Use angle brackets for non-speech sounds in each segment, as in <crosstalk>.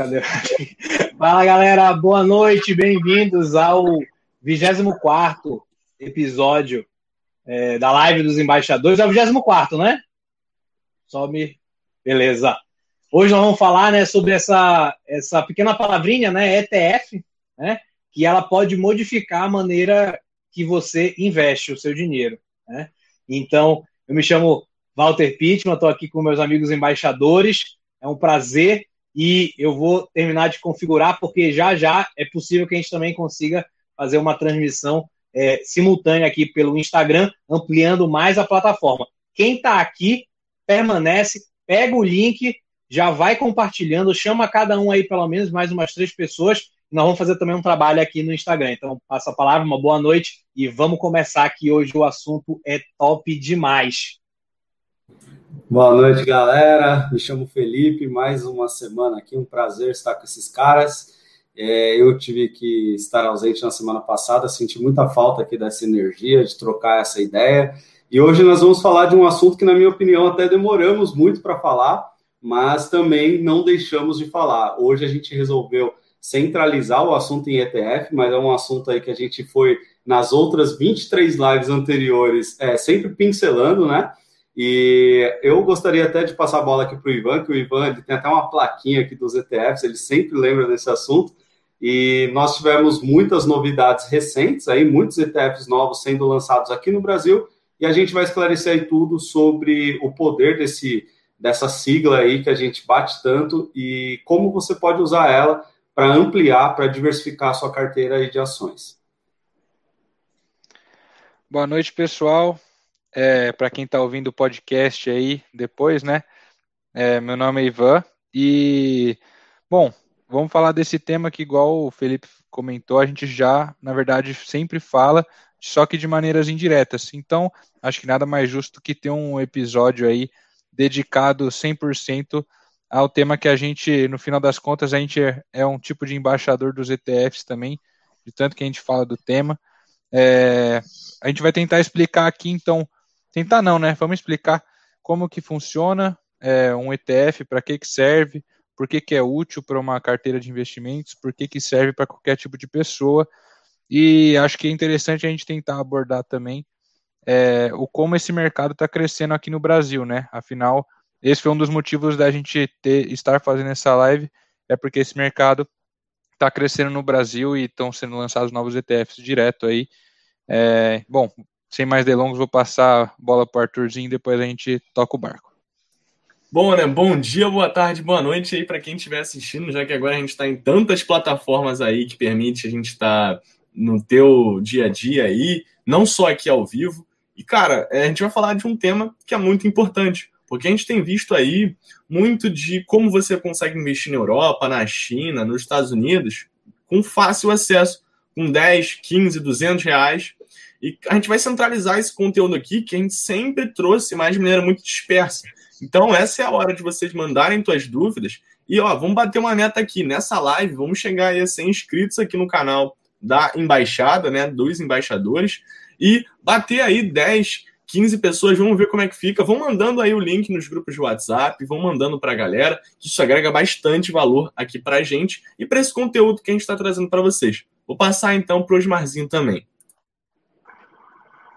Cadê? <laughs> Fala galera, boa noite, bem-vindos ao 24 episódio é, da live dos embaixadores. É o 24, né? Só me. Beleza. Hoje nós vamos falar né, sobre essa, essa pequena palavrinha, né, ETF, né, que ela pode modificar a maneira que você investe o seu dinheiro. Né? Então, eu me chamo Walter Pittman, estou aqui com meus amigos embaixadores. É um prazer e eu vou terminar de configurar, porque já já é possível que a gente também consiga fazer uma transmissão é, simultânea aqui pelo Instagram, ampliando mais a plataforma. Quem está aqui, permanece, pega o link, já vai compartilhando, chama cada um aí, pelo menos, mais umas três pessoas. Nós vamos fazer também um trabalho aqui no Instagram. Então, passa a palavra, uma boa noite e vamos começar aqui hoje. O assunto é top demais. Boa noite, galera. Me chamo Felipe. Mais uma semana aqui, um prazer estar com esses caras. É, eu tive que estar ausente na semana passada, senti muita falta aqui dessa energia, de trocar essa ideia. E hoje nós vamos falar de um assunto que, na minha opinião, até demoramos muito para falar, mas também não deixamos de falar. Hoje a gente resolveu centralizar o assunto em ETF, mas é um assunto aí que a gente foi nas outras 23 lives anteriores, é, sempre pincelando, né? E eu gostaria até de passar a bola aqui para o Ivan, que o Ivan tem até uma plaquinha aqui dos ETFs, ele sempre lembra desse assunto. E nós tivemos muitas novidades recentes, aí muitos ETFs novos sendo lançados aqui no Brasil, e a gente vai esclarecer aí tudo sobre o poder desse, dessa sigla aí que a gente bate tanto e como você pode usar ela para ampliar, para diversificar a sua carteira de ações. Boa noite, pessoal. É, para quem está ouvindo o podcast aí depois, né? É, meu nome é Ivan e, bom, vamos falar desse tema que, igual o Felipe comentou, a gente já, na verdade, sempre fala, só que de maneiras indiretas. Então, acho que nada mais justo que ter um episódio aí dedicado 100% ao tema que a gente, no final das contas, a gente é, é, um tipo de embaixador dos ETFs também, de tanto que a gente fala do tema. É, a gente vai tentar explicar aqui, então, tentar não, né? Vamos explicar como que funciona é, um ETF, para que, que serve, por que, que é útil para uma carteira de investimentos, por que, que serve para qualquer tipo de pessoa. E acho que é interessante a gente tentar abordar também é, o como esse mercado está crescendo aqui no Brasil, né? Afinal, esse foi um dos motivos da gente ter, estar fazendo essa live, é porque esse mercado está crescendo no Brasil e estão sendo lançados novos ETFs direto aí. É, bom, sem mais delongas, vou passar a bola para o Arthurzinho e depois a gente toca o barco. Bom, né? Bom dia, boa tarde, boa noite aí para quem estiver assistindo, já que agora a gente está em tantas plataformas aí que permite a gente estar tá no teu dia a dia aí, não só aqui ao vivo. E, cara, é, a gente vai falar de um tema que é muito importante, porque a gente tem visto aí muito de como você consegue investir na Europa, na China, nos Estados Unidos, com fácil acesso, com 10, 15, 200 reais. E a gente vai centralizar esse conteúdo aqui, que a gente sempre trouxe, mas de maneira muito dispersa. Então, essa é a hora de vocês mandarem suas dúvidas. E, ó, vamos bater uma meta aqui. Nessa live, vamos chegar a 100 inscritos aqui no canal da embaixada, né, dos embaixadores, e bater aí 10, 15 pessoas, vamos ver como é que fica. Vão mandando aí o link nos grupos de WhatsApp, vão mandando para a galera, que isso agrega bastante valor aqui para a gente e para esse conteúdo que a gente está trazendo para vocês. Vou passar então para o Osmarzinho também.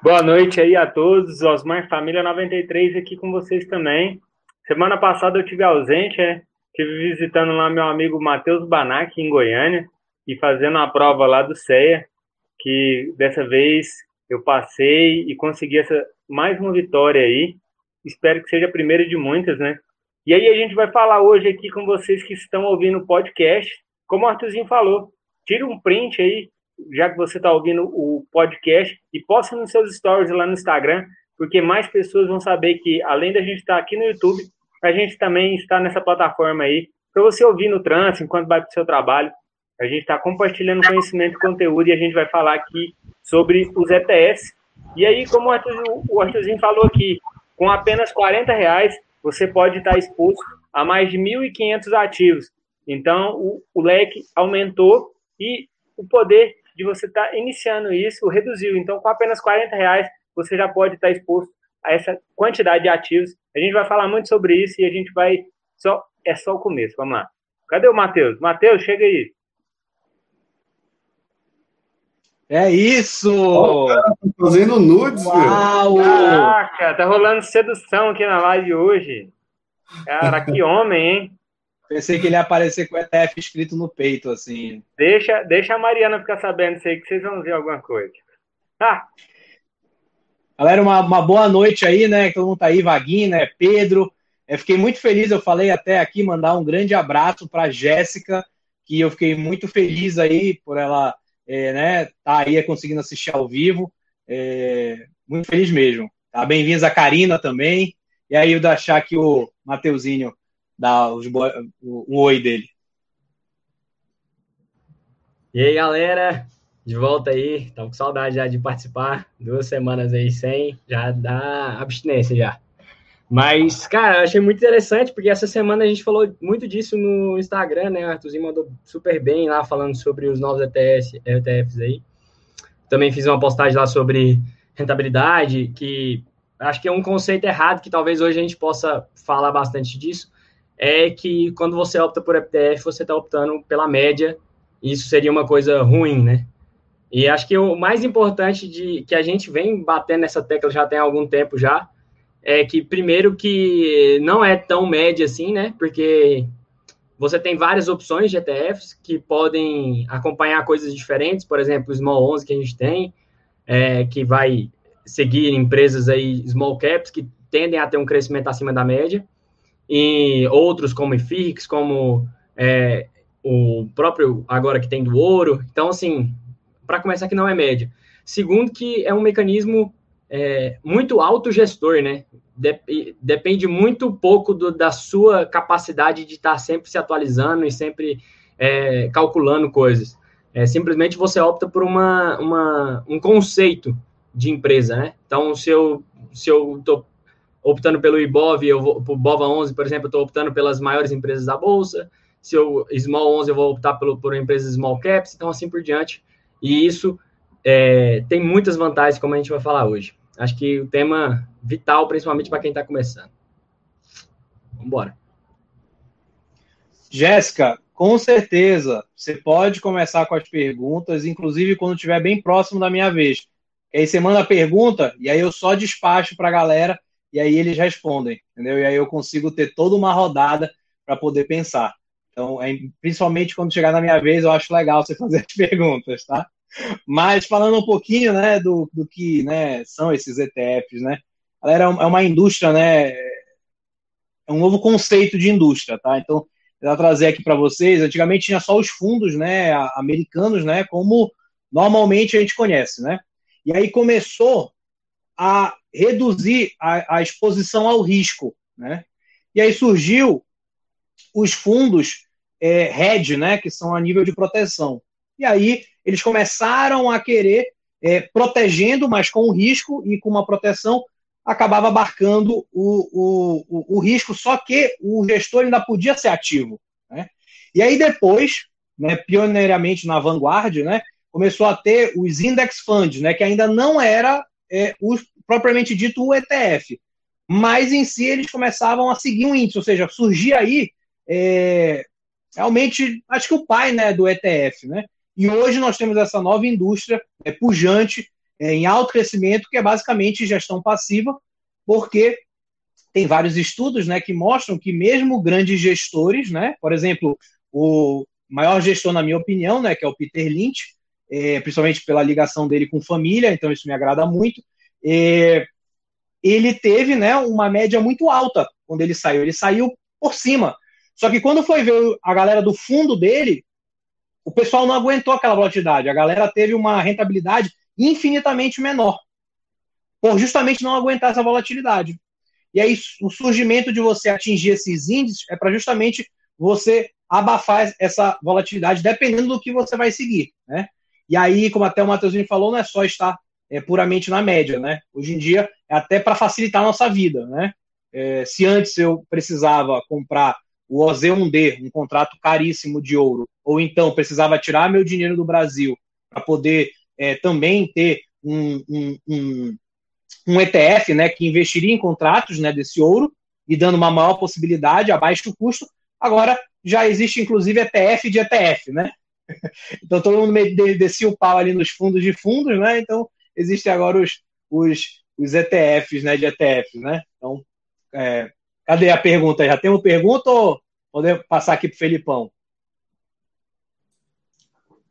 Boa noite aí a todos, Osmar Família 93 aqui com vocês também. Semana passada eu tive ausente, né? Tive visitando lá meu amigo Matheus Banac em Goiânia e fazendo a prova lá do CEA, que dessa vez eu passei e consegui essa mais uma vitória aí. Espero que seja a primeira de muitas, né? E aí a gente vai falar hoje aqui com vocês que estão ouvindo o podcast, como o Arthurzinho falou, tira um print aí já que você está ouvindo o podcast, e posta nos seus stories lá no Instagram, porque mais pessoas vão saber que, além da gente estar tá aqui no YouTube, a gente também está nessa plataforma aí, para você ouvir no trânsito, enquanto vai para o seu trabalho. A gente está compartilhando conhecimento e conteúdo, e a gente vai falar aqui sobre os ETS. E aí, como o, o Arthurzinho falou aqui, com apenas 40 reais, você pode estar exposto a mais de 1.500 ativos. Então, o, o leque aumentou e o poder de você estar tá iniciando isso reduziu. Então, com apenas 40 reais, você já pode estar tá exposto a essa quantidade de ativos. A gente vai falar muito sobre isso e a gente vai só é só o começo. Vamos lá. Cadê o Matheus? Matheus, chega aí. É isso! Oh, cara, tá fazendo nudes, Uau! Caraca, tá rolando sedução aqui na live hoje. Cara, que homem, hein? Pensei que ele ia aparecer com o ETF escrito no peito, assim. Deixa, deixa a Mariana ficar sabendo isso aí, que vocês vão ver alguma coisa. Ah. Galera, uma, uma boa noite aí, né? Todo mundo tá aí, Vaguinho, né? Pedro. Eu fiquei muito feliz, eu falei até aqui, mandar um grande abraço para Jéssica, que eu fiquei muito feliz aí por ela é, né, tá aí conseguindo assistir ao vivo. É, muito feliz mesmo. Tá? Bem-vindos a Karina também. E aí, o deixar aqui o Mateuzinho dar os, o, o oi dele. E aí, galera, de volta aí. Estamos com saudade já de participar. Duas semanas aí sem, já dá abstinência já. Mas, cara, achei muito interessante, porque essa semana a gente falou muito disso no Instagram, né? O Arthurzinho mandou super bem lá, falando sobre os novos ETS, ETFs aí. Também fiz uma postagem lá sobre rentabilidade, que acho que é um conceito errado, que talvez hoje a gente possa falar bastante disso, é que quando você opta por ETF, você está optando pela média, e isso seria uma coisa ruim, né? E acho que o mais importante de que a gente vem batendo nessa tecla já tem algum tempo já, é que primeiro que não é tão média assim, né? Porque você tem várias opções de ETFs que podem acompanhar coisas diferentes, por exemplo, o Small 11 que a gente tem, é, que vai seguir empresas aí small caps que tendem a ter um crescimento acima da média, e outros como IFIX, como é, o próprio agora que tem do ouro. Então, assim, para começar que não é média. Segundo que é um mecanismo é, muito autogestor, né? depende muito pouco do, da sua capacidade de estar sempre se atualizando e sempre é, calculando coisas. É, simplesmente você opta por uma, uma, um conceito de empresa, né? Então, se eu se eu estou optando pelo IBOV, eu vou BOVA 11, por exemplo, eu estou optando pelas maiores empresas da bolsa. Se eu Small 11, eu vou optar pelo, por empresas small caps, então assim por diante. E isso é, tem muitas vantagens, como a gente vai falar hoje. Acho que o tema vital, principalmente para quem está começando. Vamos embora. Jéssica, com certeza, você pode começar com as perguntas, inclusive quando estiver bem próximo da minha vez. Aí você manda a pergunta e aí eu só despacho para a galera e aí eles respondem, entendeu? E aí eu consigo ter toda uma rodada para poder pensar. Então, é, principalmente quando chegar na minha vez, eu acho legal você <laughs> fazer as perguntas, tá? Mas falando um pouquinho, né, do, do que, né, são esses ETFs, né? Galera, é uma indústria, né? É um novo conceito de indústria, tá? Então, eu vou trazer aqui para vocês. Antigamente tinha só os fundos, né, americanos, né, como normalmente a gente conhece, né? E aí começou a reduzir a, a exposição ao risco, né? E aí surgiu os fundos é, hedge, né, que são a nível de proteção. E aí eles começaram a querer, é, protegendo, mas com o risco e com uma proteção, acabava abarcando o, o, o, risco, só que o gestor ainda podia ser ativo. Né? E aí depois, né, pioneiramente na Vanguard, né, começou a ter os index funds, né, que ainda não era é, o, propriamente dito o ETF, mas em si eles começavam a seguir um índice, ou seja, surgia aí é, realmente, acho que o pai né, do ETF, né? E hoje nós temos essa nova indústria é, pujante, é, em alto crescimento, que é basicamente gestão passiva, porque tem vários estudos né, que mostram que mesmo grandes gestores, né, por exemplo, o maior gestor, na minha opinião, né, que é o Peter Lynch, é, principalmente pela ligação dele com família, então isso me agrada muito, é, ele teve né, uma média muito alta quando ele saiu. Ele saiu por cima. Só que quando foi ver a galera do fundo dele, o pessoal não aguentou aquela volatilidade. A galera teve uma rentabilidade infinitamente menor, por justamente não aguentar essa volatilidade. E aí, o surgimento de você atingir esses índices é para justamente você abafar essa volatilidade, dependendo do que você vai seguir. Né? E aí, como até o Matheusinho falou, não é só estar é, puramente na média. Né? Hoje em dia, é até para facilitar a nossa vida. Né? É, se antes eu precisava comprar o OZ1D, um contrato caríssimo de ouro, ou então precisava tirar meu dinheiro do Brasil para poder é, também ter um, um, um, um, ETF né, que investiria em contratos né, desse ouro e dando uma maior possibilidade a baixo custo, agora já existe inclusive ETF de ETF, né? <laughs> Então todo mundo descia o pau ali nos fundos de fundos, né? Então existem agora os, os, os ETFs, né? De ETFs, né? Então, é, cadê a pergunta? Já tem uma pergunta ou podemos passar aqui para o Felipão?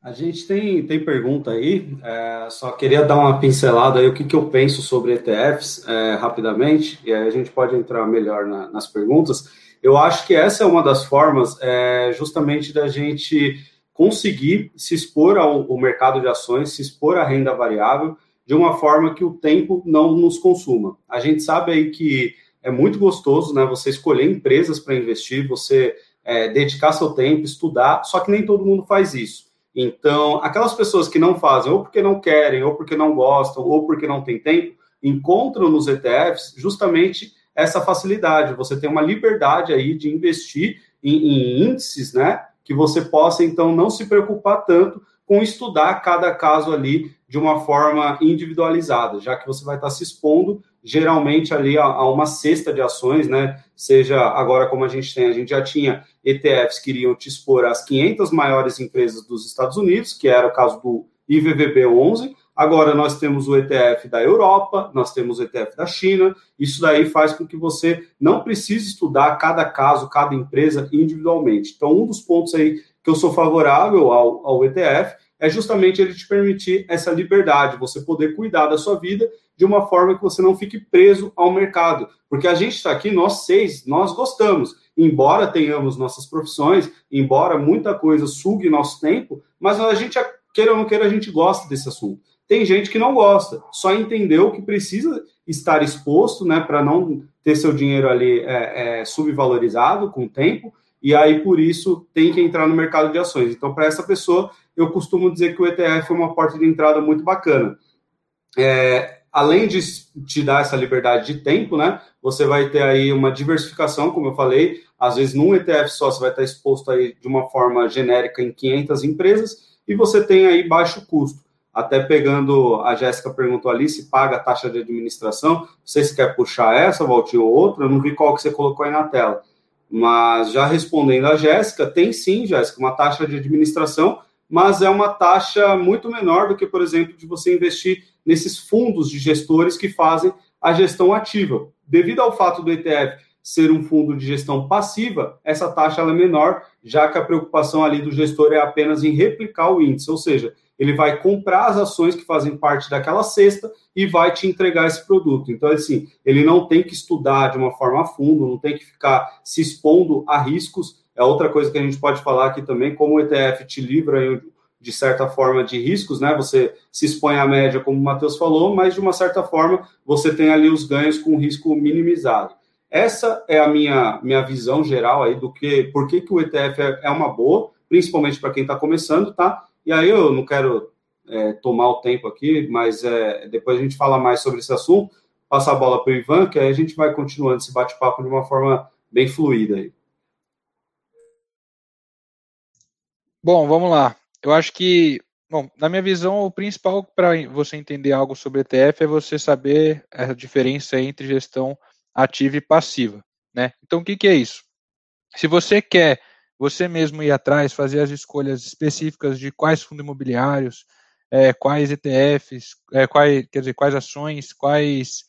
A gente tem, tem pergunta aí, é, só queria dar uma pincelada aí o que, que eu penso sobre ETFs é, rapidamente, e aí a gente pode entrar melhor na, nas perguntas. Eu acho que essa é uma das formas é, justamente da gente conseguir se expor ao, ao mercado de ações, se expor à renda variável, de uma forma que o tempo não nos consuma. A gente sabe aí que é muito gostoso, né? Você escolher empresas para investir, você é, dedicar seu tempo, estudar, só que nem todo mundo faz isso. Então, aquelas pessoas que não fazem, ou porque não querem, ou porque não gostam, ou porque não tem tempo, encontram nos ETFs justamente essa facilidade. Você tem uma liberdade aí de investir em, em índices, né? Que você possa, então, não se preocupar tanto com estudar cada caso ali de uma forma individualizada, já que você vai estar se expondo geralmente ali a, a, uma cesta de ações, né? Seja agora como a gente tem, a gente já tinha ETFs que iriam te expor às 500 maiores empresas dos Estados Unidos, que era o caso do IVVB 11. Agora nós temos o ETF da Europa, nós temos o ETF da China. Isso daí faz com que você não precise estudar cada caso, cada empresa individualmente. Então, um dos pontos aí que eu sou favorável ao, ao ETF é justamente ele te permitir essa liberdade, você poder cuidar da sua vida de uma forma que você não fique preso ao mercado. Porque a gente está aqui, nós seis, nós gostamos. Embora tenhamos nossas profissões, embora muita coisa sugue nosso tempo, mas a gente, queira ou não queira, a gente gosta desse assunto. Tem gente que não gosta, só entendeu que precisa estar exposto, né, para não ter seu dinheiro ali é, é, subvalorizado com o tempo, e aí por isso tem que entrar no mercado de ações. Então, para essa pessoa, eu costumo dizer que o ETF é uma porta de entrada muito bacana. É, além de te dar essa liberdade de tempo, né? Você vai ter aí uma diversificação, como eu falei. Às vezes, num ETF só, você vai estar exposto aí de uma forma genérica em 500 empresas e você tem aí baixo custo. Até pegando, a Jéssica perguntou ali se paga a taxa de administração. Não sei se quer puxar essa, Valtinho, ou outra. Eu não vi qual que você colocou aí na tela. Mas já respondendo a Jéssica, tem sim, Jéssica, uma taxa de administração mas é uma taxa muito menor do que, por exemplo, de você investir nesses fundos de gestores que fazem a gestão ativa. Devido ao fato do ETF ser um fundo de gestão passiva, essa taxa é menor, já que a preocupação ali do gestor é apenas em replicar o índice, ou seja, ele vai comprar as ações que fazem parte daquela cesta e vai te entregar esse produto. Então, assim, ele não tem que estudar de uma forma a fundo, não tem que ficar se expondo a riscos é outra coisa que a gente pode falar aqui também, como o ETF te livra de certa forma de riscos, né? Você se expõe à média, como o Matheus falou, mas de uma certa forma você tem ali os ganhos com risco minimizado. Essa é a minha, minha visão geral aí do que, por que, que o ETF é, é uma boa, principalmente para quem está começando, tá? E aí eu não quero é, tomar o tempo aqui, mas é, depois a gente fala mais sobre esse assunto, passa a bola para o Ivan, que aí a gente vai continuando esse bate-papo de uma forma bem fluida aí. Bom, vamos lá. Eu acho que, bom, na minha visão, o principal para você entender algo sobre ETF é você saber a diferença entre gestão ativa e passiva, né? Então, o que, que é isso? Se você quer você mesmo ir atrás, fazer as escolhas específicas de quais fundos imobiliários, é, quais ETFs, é, quais, quer dizer, quais ações, quais,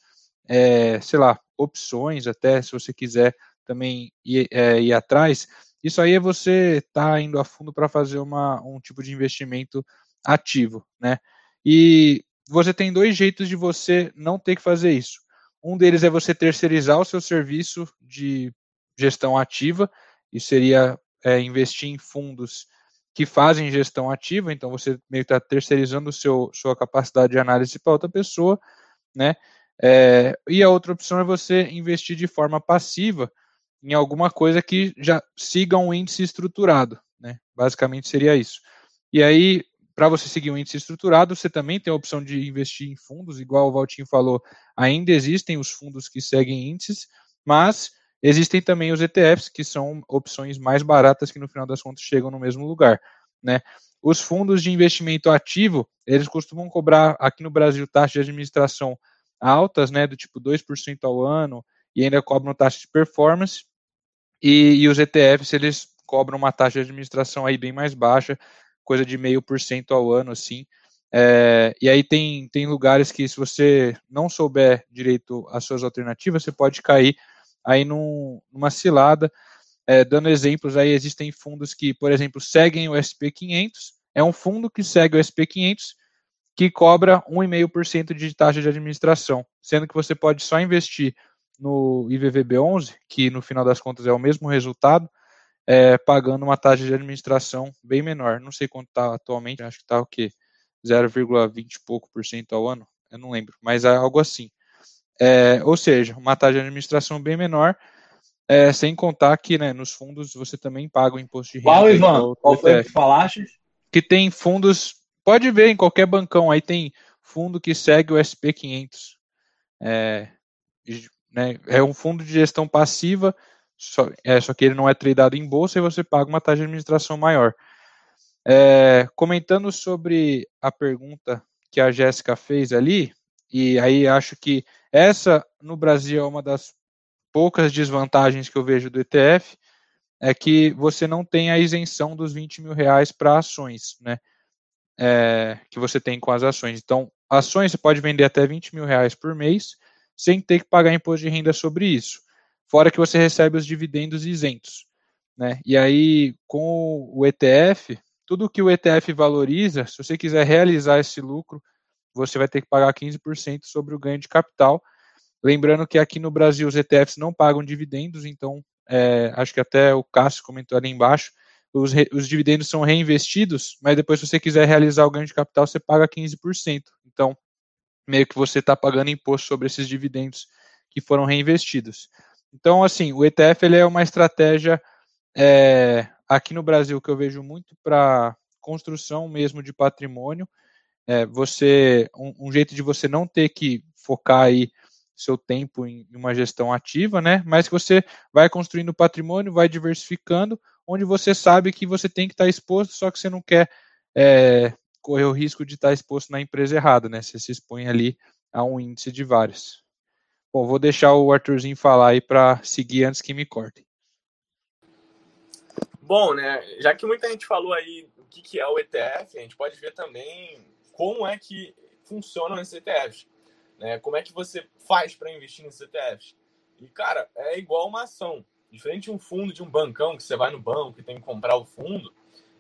é, sei lá, opções até, se você quiser também ir, é, ir atrás, isso aí é você estar tá indo a fundo para fazer uma, um tipo de investimento ativo, né? E você tem dois jeitos de você não ter que fazer isso. Um deles é você terceirizar o seu serviço de gestão ativa, e seria é, investir em fundos que fazem gestão ativa, então você meio que está terceirizando seu, sua capacidade de análise para outra pessoa, né? É, e a outra opção é você investir de forma passiva, em alguma coisa que já siga um índice estruturado, né? Basicamente seria isso. E aí, para você seguir um índice estruturado, você também tem a opção de investir em fundos, igual o Valtinho falou, ainda existem os fundos que seguem índices, mas existem também os ETFs, que são opções mais baratas que no final das contas chegam no mesmo lugar, né? Os fundos de investimento ativo, eles costumam cobrar aqui no Brasil taxas de administração altas, né, do tipo 2% ao ano, e ainda cobram taxa de performance, e, e os ETFs, eles cobram uma taxa de administração aí bem mais baixa, coisa de meio por cento ao ano, assim. É, e aí tem, tem lugares que se você não souber direito as suas alternativas, você pode cair aí num, numa cilada. É, dando exemplos aí, existem fundos que, por exemplo, seguem o SP500, é um fundo que segue o SP500 que cobra 1,5% de taxa de administração, sendo que você pode só investir no IVVB11, que no final das contas é o mesmo resultado, é, pagando uma taxa de administração bem menor. Não sei quanto está atualmente, acho que está o quê? 0,20 e pouco por cento ao ano, eu não lembro, mas é algo assim. É, ou seja, uma taxa de administração bem menor, é, sem contar que né, nos fundos você também paga o imposto de renda. Qual, Ivan? Qual foi que falaste? Que tem fundos, pode ver em qualquer bancão, aí tem fundo que segue o SP500. É, né, é um fundo de gestão passiva, só, é, só que ele não é tradado em bolsa e você paga uma taxa de administração maior. É, comentando sobre a pergunta que a Jéssica fez ali, e aí acho que essa no Brasil é uma das poucas desvantagens que eu vejo do ETF, é que você não tem a isenção dos 20 mil reais para ações, né? É, que você tem com as ações. Então, ações você pode vender até 20 mil reais por mês, sem ter que pagar imposto de renda sobre isso. Fora que você recebe os dividendos isentos. Né? E aí, com o ETF, tudo que o ETF valoriza, se você quiser realizar esse lucro, você vai ter que pagar 15% sobre o ganho de capital. Lembrando que aqui no Brasil os ETFs não pagam dividendos, então é, acho que até o Cássio comentou ali embaixo, os, os, dividendos são reinvestidos, mas depois se você quiser realizar o ganho de capital, você paga 15%. Então, meio que você está pagando imposto sobre esses dividendos que foram reinvestidos. Então, assim, o ETF ele é uma estratégia é, aqui no Brasil que eu vejo muito para construção mesmo de patrimônio. É, você um, um, jeito de você não ter que focar aí seu tempo em, uma gestão ativa, né? Mas que você vai construindo patrimônio, vai diversificando, onde você sabe que você tem que estar tá exposto, só que você não quer é, correr o risco de estar exposto na empresa errada, né? Você se expõe ali a um índice de vários. Bom, vou deixar o Arthurzinho falar aí para seguir antes que me cortem. Bom, né? Já que muita gente falou aí o que, que é o ETF, a gente pode ver também como é que funcionam esses ETFs. Né? Como é que você faz para investir nesses ETFs? E, cara, é igual uma ação. Diferente de um fundo, de um bancão, que você vai no banco e tem que comprar o fundo,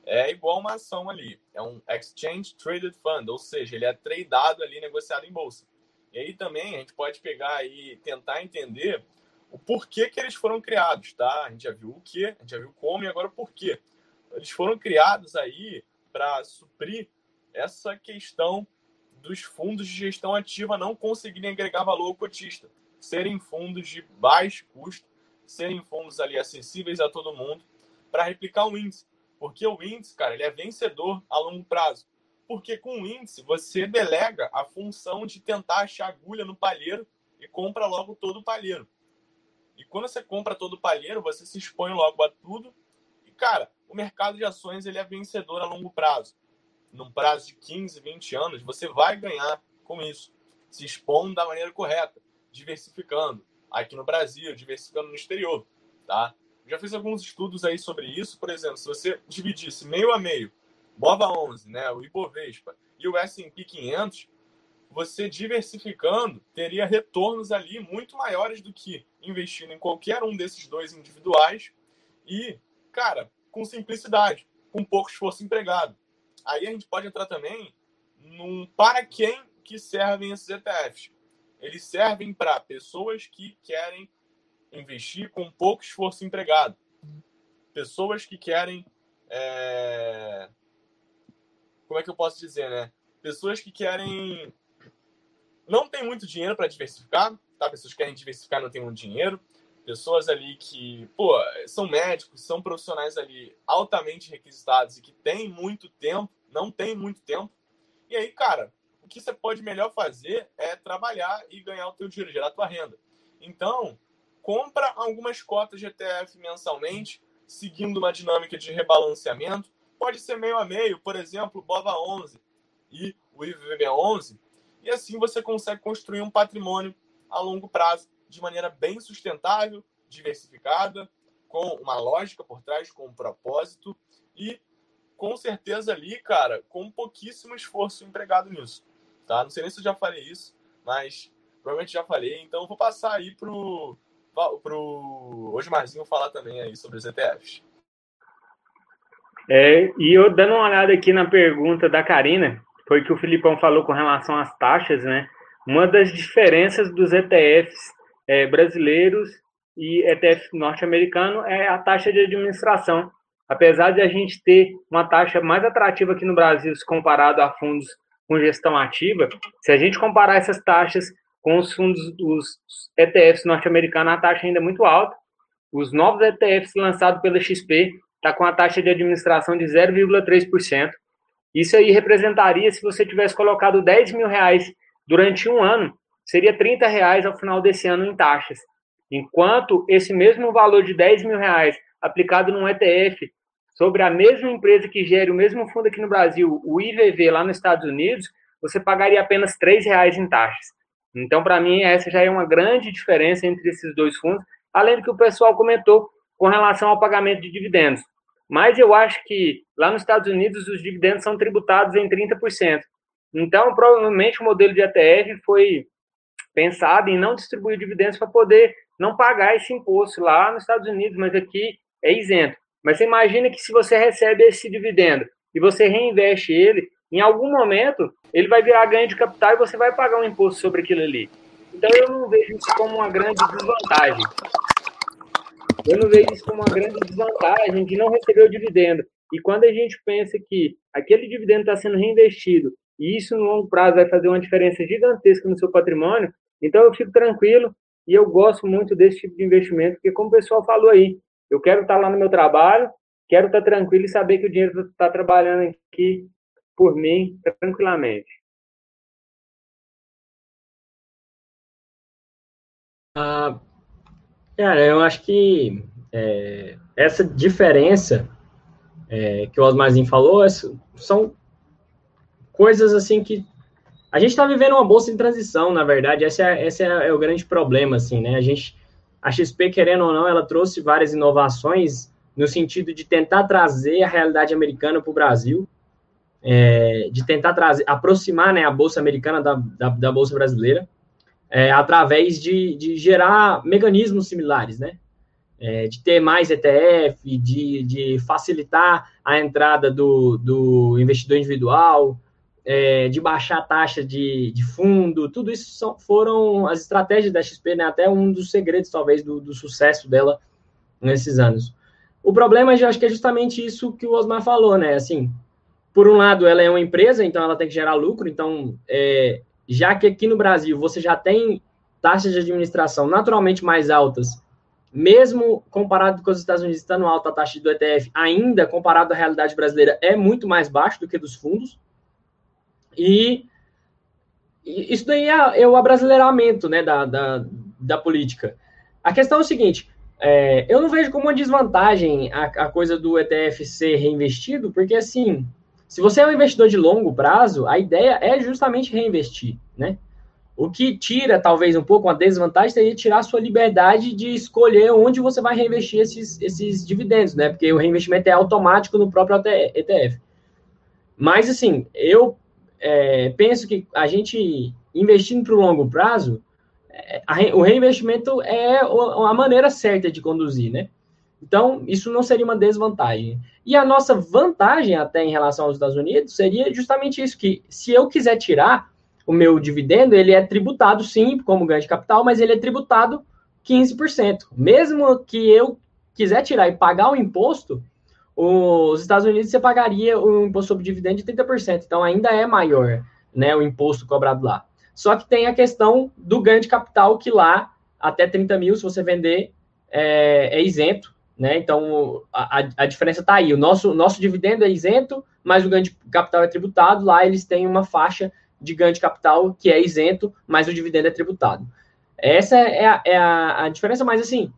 é igual uma ação ali. É um Exchange Traded Fund, ou seja, ele é tradeado ali, negociado em bolsa. E aí também a gente pode pegar e tentar entender o porquê que eles foram criados, tá? A gente já viu o que, a gente já viu como e agora o porquê. Eles foram criados aí para suprir essa questão dos fundos de gestão ativa não conseguirem agregar valor ao cotista, serem fundos de baixo custo, serem fundos ali acessíveis a todo mundo para replicar o índice. Porque o índice, cara, ele é vencedor a longo prazo. Porque com o índice você delega a função de tentar achar agulha no palheiro e compra logo todo o palheiro. E quando você compra todo o palheiro, você se expõe logo a tudo. E, cara, o mercado de ações ele é vencedor a longo prazo. Num prazo de 15, 20 anos, você vai ganhar com isso. Se expondo da maneira correta, diversificando. Aqui no Brasil, diversificando no exterior, tá? Já fiz alguns estudos aí sobre isso. Por exemplo, se você dividisse meio a meio, BOVA 11, né, o Ibovespa e o S&P 500, você diversificando teria retornos ali muito maiores do que investindo em qualquer um desses dois individuais e, cara, com simplicidade, com pouco esforço empregado. Aí a gente pode entrar também num para quem que servem esses ETFs. Eles servem para pessoas que querem investir com pouco esforço empregado. Pessoas que querem. É... Como é que eu posso dizer, né? Pessoas que querem. Não tem muito dinheiro para diversificar, tá? Pessoas que querem diversificar não tem muito dinheiro. Pessoas ali que, pô, são médicos, são profissionais ali altamente requisitados e que têm muito tempo, não tem muito tempo. E aí, cara, o que você pode melhor fazer é trabalhar e ganhar o teu dinheiro, gerar a tua renda. Então, compra algumas cotas de ETF mensalmente, seguindo uma dinâmica de rebalanceamento. Pode ser meio a meio, por exemplo, BOVA 11 e o IVV 11, e assim você consegue construir um patrimônio a longo prazo de maneira bem sustentável, diversificada, com uma lógica por trás, com um propósito e com certeza ali, cara, com pouquíssimo esforço empregado nisso, tá? Não sei nem se eu já falei isso, mas provavelmente já falei, então vou passar aí pro pro Osmarzinho falar também aí sobre os ETFs. É, e eu dando uma olhada aqui na pergunta da Karina, foi que o Filipão falou com relação às taxas, né? Uma das diferenças dos ETFs é, brasileiros e ETF norte-americano é a taxa de administração. Apesar de a gente ter uma taxa mais atrativa aqui no Brasil se comparado a fundos com gestão ativa, se a gente comparar essas taxas com os fundos dos ETFs norte-americanos, a taxa ainda é muito alta. Os novos ETFs lançados pela XP está com a taxa de administração de 0,3%. Isso aí representaria, se você tivesse colocado 10 mil reais durante um ano, seria 30 reais ao final desse ano em taxas. Enquanto esse mesmo valor de 10 mil reais aplicado num ETF sobre a mesma empresa que gere o mesmo fundo aqui no Brasil, o IVV lá nos Estados Unidos, você pagaria apenas 3 reais em taxas. Então, para mim, essa já é uma grande diferença entre esses dois fundos, além do que o pessoal comentou com relação ao pagamento de dividendos. Mas eu acho que lá nos Estados Unidos os dividendos são tributados em 30%. Então, provavelmente o modelo de ETF foi pensado em não distribuir dividendos para poder não pagar esse imposto lá nos Estados Unidos, mas aqui é isento. Mas você imagina que se você recebe esse dividendo e você reinveste ele, em algum momento ele vai virar ganho de capital e você vai pagar um imposto sobre aquilo ali. Então eu não vejo isso como uma grande desvantagem. Eu não vejo isso como uma grande desvantagem de não receber o dividendo. E quando a gente pensa que aquele dividendo está sendo reinvestido e isso no longo prazo vai fazer uma diferença gigantesca no seu patrimônio, então eu fico tranquilo e eu gosto muito desse tipo de investimento, porque como o pessoal falou aí, eu quero estar lá no meu trabalho, quero estar tranquilo e saber que o dinheiro está trabalhando aqui por mim tranquilamente. Ah, cara, eu acho que é, essa diferença é, que o Osmarzinho falou é, são coisas assim que a gente está vivendo uma bolsa em transição, na verdade, esse, é, esse é, é, o grande problema, assim, né? A gente, a XP, querendo ou não, ela trouxe várias inovações no sentido de tentar trazer a realidade americana para o Brasil, é, de tentar trazer, aproximar né, a bolsa americana da, da, da bolsa brasileira, é, através de, de gerar mecanismos similares, né? É, de ter mais ETF, de, de facilitar a entrada do, do investidor individual, é, de baixar a taxa de, de fundo, tudo isso são, foram as estratégias da XP, né, até um dos segredos, talvez, do, do sucesso dela nesses anos. O problema, eu acho que é justamente isso que o Osmar falou, né? Assim, por um lado, ela é uma empresa, então ela tem que gerar lucro, então, é, já que aqui no Brasil você já tem taxas de administração naturalmente mais altas, mesmo comparado com os Estados Unidos estando alta a taxa do ETF, ainda comparado à realidade brasileira, é muito mais baixo do que dos fundos. E isso daí é, é o abrasileiramento né, da, da, da, política. A questão é o seguinte: é, eu não vejo como uma desvantagem a, a, coisa do ETF ser reinvestido, porque assim, se você é um investidor de longo prazo, a ideia é justamente reinvestir, né? O que tira, talvez, um pouco uma desvantagem seria tirar a sua liberdade de escolher onde você vai reinvestir esses, esses dividendos, né? Porque o reinvestimento é automático no próprio ETF. Mas, assim, eu é, penso que a gente investindo para o longo prazo, é, a, o reinvestimento é a maneira certa de conduzir, né? Então, isso não seria uma desvantagem. E a nossa vantagem até em relação aos Estados Unidos seria justamente isso, que se eu quiser tirar o meu dividendo, ele é tributado sim, como ganho de capital, mas ele é tributado 15%. Mesmo que eu quiser tirar e pagar o imposto, os Estados Unidos você pagaria o imposto sobre dividendo de 30%, então ainda é maior, né, o imposto cobrado lá. Só que tem a questão do ganho de capital, que lá, até 30 mil, se você vender, é, é isento, né, então a, a diferença está aí, o nosso, nosso dividendo é isento, mas o ganho de capital é tributado, lá eles têm uma faixa de ganho de capital que é isento, mas o dividendo é tributado. Essa é a, é a, a diferença, mas assim,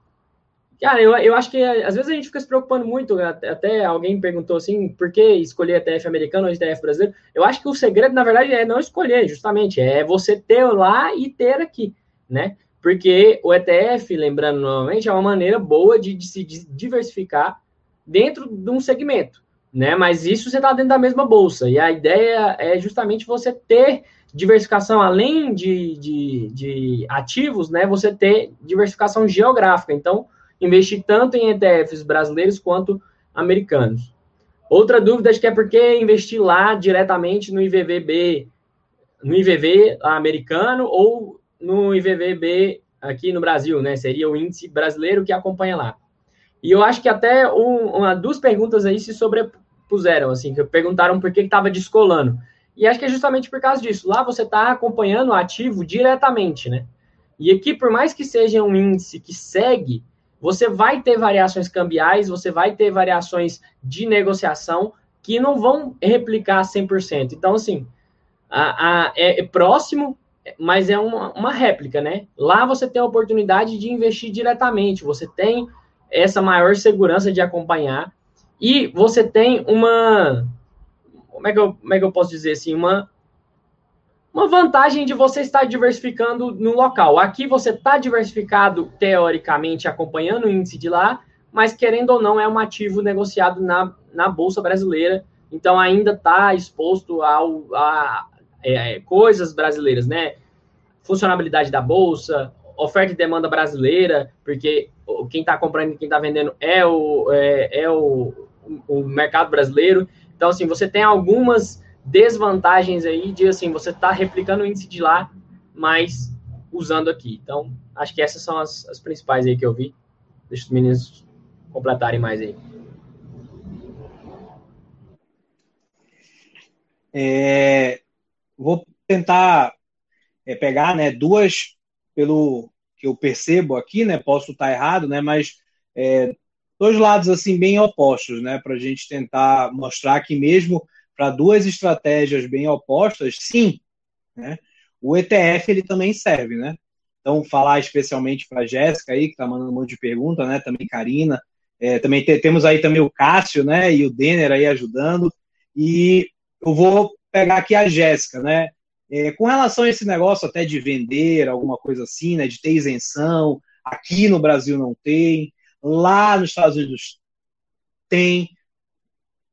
Cara, eu, eu acho que às vezes a gente fica se preocupando muito. Até alguém perguntou assim, por que escolher ETF americano ou ETF brasileiro? Eu acho que o segredo, na verdade, é não escolher, justamente. É você ter lá e ter aqui, né? Porque o ETF, lembrando novamente, é uma maneira boa de, de se diversificar dentro de um segmento, né? Mas isso você está dentro da mesma bolsa. E a ideia é justamente você ter diversificação, além de, de, de ativos, né? Você ter diversificação geográfica. Então, investir tanto em ETFs brasileiros quanto americanos. Outra dúvida acho que é por que investir lá diretamente no IVVB, no IVV americano ou no IVVB aqui no Brasil, né? Seria o índice brasileiro que acompanha lá. E eu acho que até um, uma, duas perguntas aí se sobrepuseram, assim, que perguntaram por que estava descolando. E acho que é justamente por causa disso. Lá você está acompanhando o ativo diretamente, né? E aqui, por mais que seja um índice que segue, você vai ter variações cambiais, você vai ter variações de negociação que não vão replicar 100%. Então, assim, a, a, é, é, próximo, mas é uma, uma réplica, né? Lá você tem a oportunidade de investir diretamente, você tem essa maior segurança de acompanhar e você tem uma como é que eu, como é que eu posso dizer assim, uma uma vantagem de você estar diversificando no local. Aqui você está diversificado teoricamente acompanhando o índice de lá, mas querendo ou não é um ativo negociado na, na bolsa brasileira, então ainda está exposto ao, a, é, é, coisas brasileiras, né? Funcionabilidade da bolsa, oferta e demanda brasileira, porque quem está comprando e quem está vendendo é o, é, é o, o mercado brasileiro. Então, assim, você tem algumas desvantagens aí de, assim, você está replicando o índice de lá, mas usando aqui. Então, acho que essas são as, as principais aí que eu vi. Deixa os meninos completarem mais aí. É, vou tentar é, pegar né, duas, pelo que eu percebo aqui, né? Posso estar errado, né? Mas é, dois lados assim bem opostos, né? Para a gente tentar mostrar que mesmo para duas estratégias bem opostas, sim, né? O ETF ele também serve, né? Então falar especialmente para Jéssica aí que está mandando um monte de pergunta, né? Também Karina, é, também te, temos aí também o Cássio, né? E o Denner aí ajudando. E eu vou pegar aqui a Jéssica, né? É, com relação a esse negócio até de vender alguma coisa assim, né? De ter isenção, aqui no Brasil não tem, lá nos Estados Unidos tem,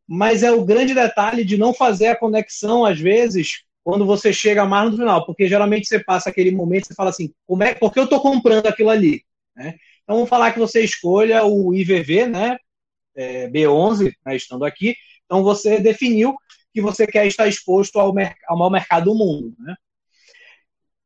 mas é o grande detalhe de não fazer a conexão, às vezes, quando você chega mais no final, porque geralmente você passa aquele momento e fala assim, como é, por que eu estou comprando aquilo ali? Né? Então vamos falar que você escolha o IVV, né, é, B11, né, estando aqui, então você definiu que você quer estar exposto ao, ao maior mercado do mundo, né?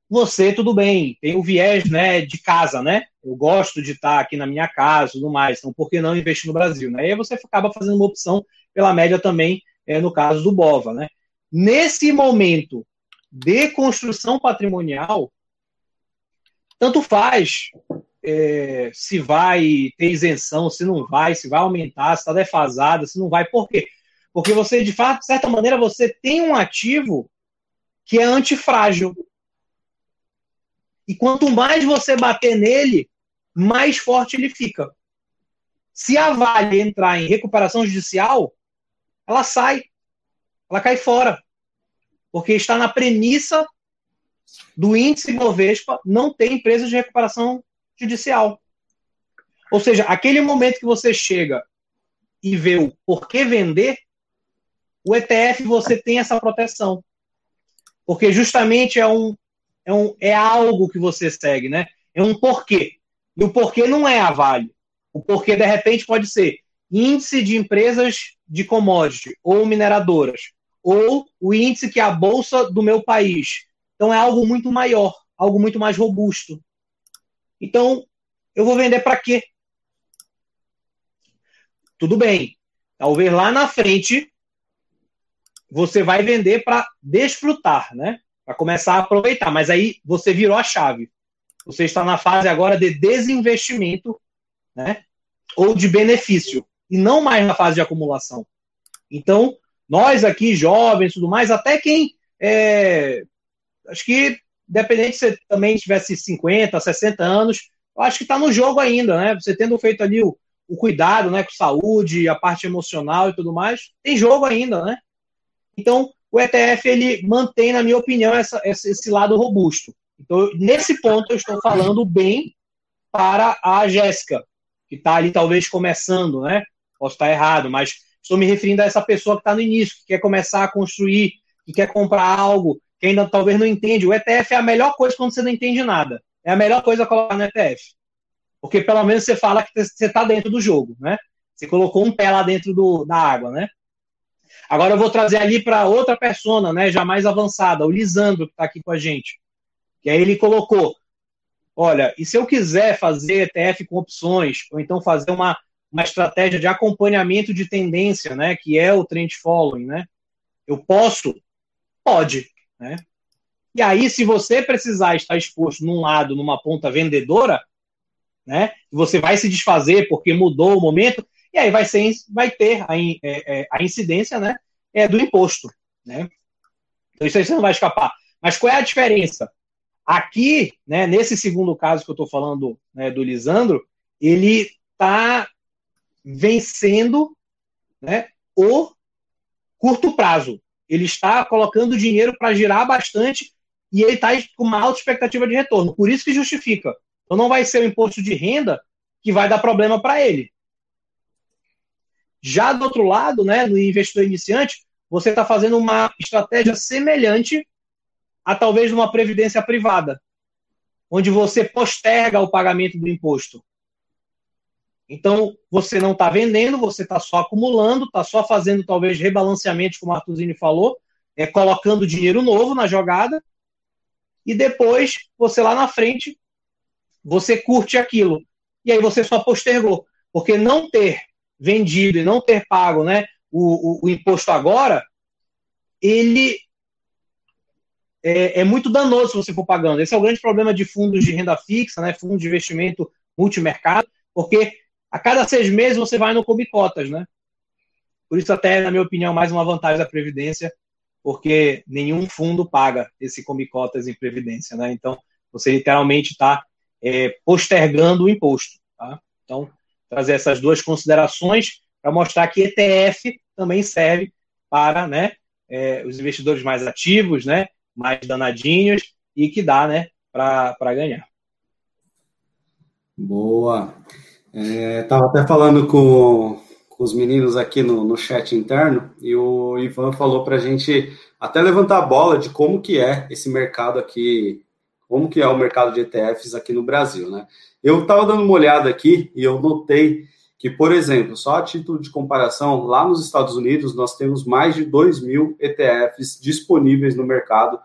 Você, tudo bem, tem o viés né, de casa, né? Eu gosto de estar aqui na minha casa tudo mais, então por que não investir no Brasil? Né? E aí você acaba fazendo uma opção pela média também, é, no caso do BOVA, né? Nesse momento de construção patrimonial, tanto faz é, se vai ter isenção, se não vai, se vai aumentar, se está defasada, se não vai, por quê? Porque você, de fato, de certa maneira, você tem um ativo que é antifrágil. E quanto mais você bater nele, mais forte ele fica. Se a Vale entrar em recuperação judicial, ela sai, ela cai fora. Porque está na premissa do índice Bovespa não ter empresa de recuperação judicial. Ou seja, aquele momento que você chega e vê o porquê vender, o ETF você tem essa proteção. Porque justamente é um, é, um, é algo que você segue, né? É um porquê. E o porquê não é a Vale. O porquê, de repente, pode ser índice de empresas de commodity ou mineradoras, ou o índice que é a bolsa do meu país. Então é algo muito maior, algo muito mais robusto. Então, eu vou vender para quê? Tudo bem. Talvez lá na frente você vai vender para desfrutar, né? Para começar a aproveitar. Mas aí você virou a chave. Você está na fase agora de desinvestimento, né? Ou de benefício. E não mais na fase de acumulação. Então, nós aqui, jovens tudo mais, até quem. É, acho que, independente se também tivesse 50, 60 anos, eu acho que está no jogo ainda, né? Você tendo feito ali o, o cuidado né, com saúde, a parte emocional e tudo mais, tem jogo ainda, né? Então, o ETF ele mantém, na minha opinião, essa, esse lado robusto. Então, nesse ponto, eu estou falando bem para a Jéssica, que está ali talvez começando, né? Posso estar errado, mas estou me referindo a essa pessoa que está no início, que quer começar a construir, que quer comprar algo, que ainda talvez não entende. O ETF é a melhor coisa quando você não entende nada. É a melhor coisa colocar no ETF. Porque pelo menos você fala que você está dentro do jogo, né? Você colocou um pé lá dentro do, da água, né? Agora eu vou trazer ali para outra persona, né, já mais avançada, o Lisandro, que está aqui com a gente. Que aí ele colocou: olha, e se eu quiser fazer ETF com opções, ou então fazer uma, uma estratégia de acompanhamento de tendência, né, que é o trend following, né? Eu posso? Pode, né? E aí, se você precisar estar exposto num lado, numa ponta vendedora, né? Você vai se desfazer porque mudou o momento, e aí vai, ser, vai ter a, é, é, a incidência né, é, do imposto. Né? Então isso aí você não vai escapar. Mas qual é a diferença? Aqui, né, nesse segundo caso que eu estou falando né, do Lisandro, ele está vencendo né, o curto prazo. Ele está colocando dinheiro para girar bastante e ele está com uma alta expectativa de retorno. Por isso que justifica. Então não vai ser o imposto de renda que vai dar problema para ele. Já do outro lado, né, no investidor iniciante, você está fazendo uma estratégia semelhante a talvez uma previdência privada, onde você posterga o pagamento do imposto. Então, você não está vendendo, você está só acumulando, está só fazendo talvez rebalanceamento, como o Artuzini falou, é, colocando dinheiro novo na jogada, e depois, você lá na frente, você curte aquilo. E aí você só postergou. Porque não ter vendido e não ter pago né, o, o, o imposto agora, ele é, é, muito danoso se você for pagando. Esse é o grande problema de fundos de renda fixa, né, fundos de investimento multimercado, porque a cada seis meses você vai no Come Cotas, né? Por isso, até, na minha opinião, mais uma vantagem da Previdência, porque nenhum fundo paga esse Come Cotas em Previdência, né? Então, você literalmente está é, postergando o imposto, tá? Então, trazer essas duas considerações para mostrar que ETF também serve para né, é, os investidores mais ativos, né, mais danadinhos e que dá né, para ganhar. Boa. Estava é, até falando com, com os meninos aqui no, no chat interno e o Ivan falou para a gente até levantar a bola de como que é esse mercado aqui, como que é o mercado de ETFs aqui no Brasil, né? Eu estava dando uma olhada aqui e eu notei que, por exemplo, só a título de comparação, lá nos Estados Unidos nós temos mais de 2 mil ETFs disponíveis no mercado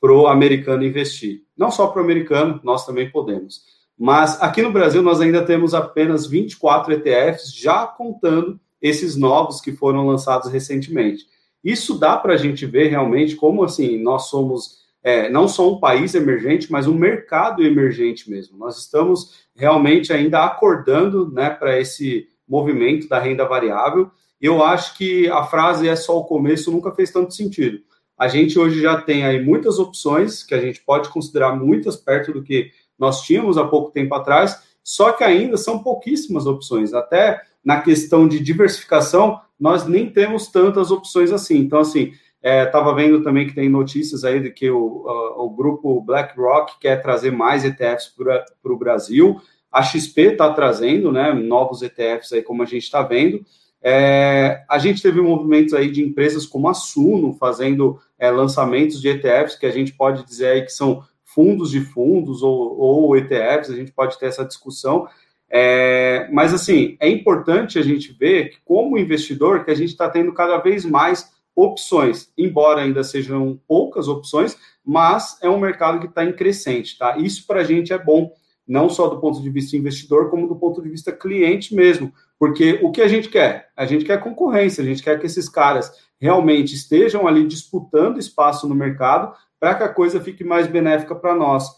para o americano investir. Não só para o americano, nós também podemos. Mas aqui no Brasil nós ainda temos apenas 24 ETFs, já contando esses novos que foram lançados recentemente. Isso dá para a gente ver realmente como assim nós somos é, não só um país emergente, mas um mercado emergente mesmo. Nós estamos realmente ainda acordando né, para esse movimento da renda variável. Eu acho que a frase é só o começo nunca fez tanto sentido. A gente hoje já tem aí muitas opções, que a gente pode considerar muitas perto do que nós tínhamos há pouco tempo atrás, só que ainda são pouquíssimas opções. Até na questão de diversificação, nós nem temos tantas opções assim. Então, assim, Estava é, vendo também que tem notícias aí de que o, o, grupo BlackRock quer trazer mais ETFs para o Brasil. A XP está trazendo né, novos ETFs aí, como a gente está vendo. É, a gente teve movimentos aí de empresas como a Suno fazendo é, lançamentos de ETFs, que a gente pode dizer aí que são fundos de fundos ou, ou ETFs, a gente pode ter essa discussão. É, mas assim, é importante a gente ver que, como investidor, que a gente está tendo cada vez mais opções, embora ainda sejam poucas opções, mas é um mercado que está em crescente, tá? Isso para a gente é bom, não só do ponto de vista investidor, como do ponto de vista cliente mesmo, porque o que a gente quer? A gente quer concorrência, a gente quer que esses caras realmente estejam ali disputando espaço no mercado para que a coisa fique mais benéfica para nós.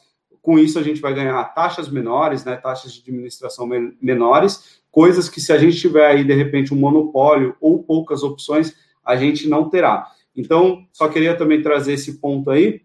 Com isso, a gente vai ganhar taxas menores, né, taxas de administração menores, coisas que se a gente tiver aí, de repente, um monopólio ou poucas opções, a gente não terá. Então, só queria também trazer esse ponto aí,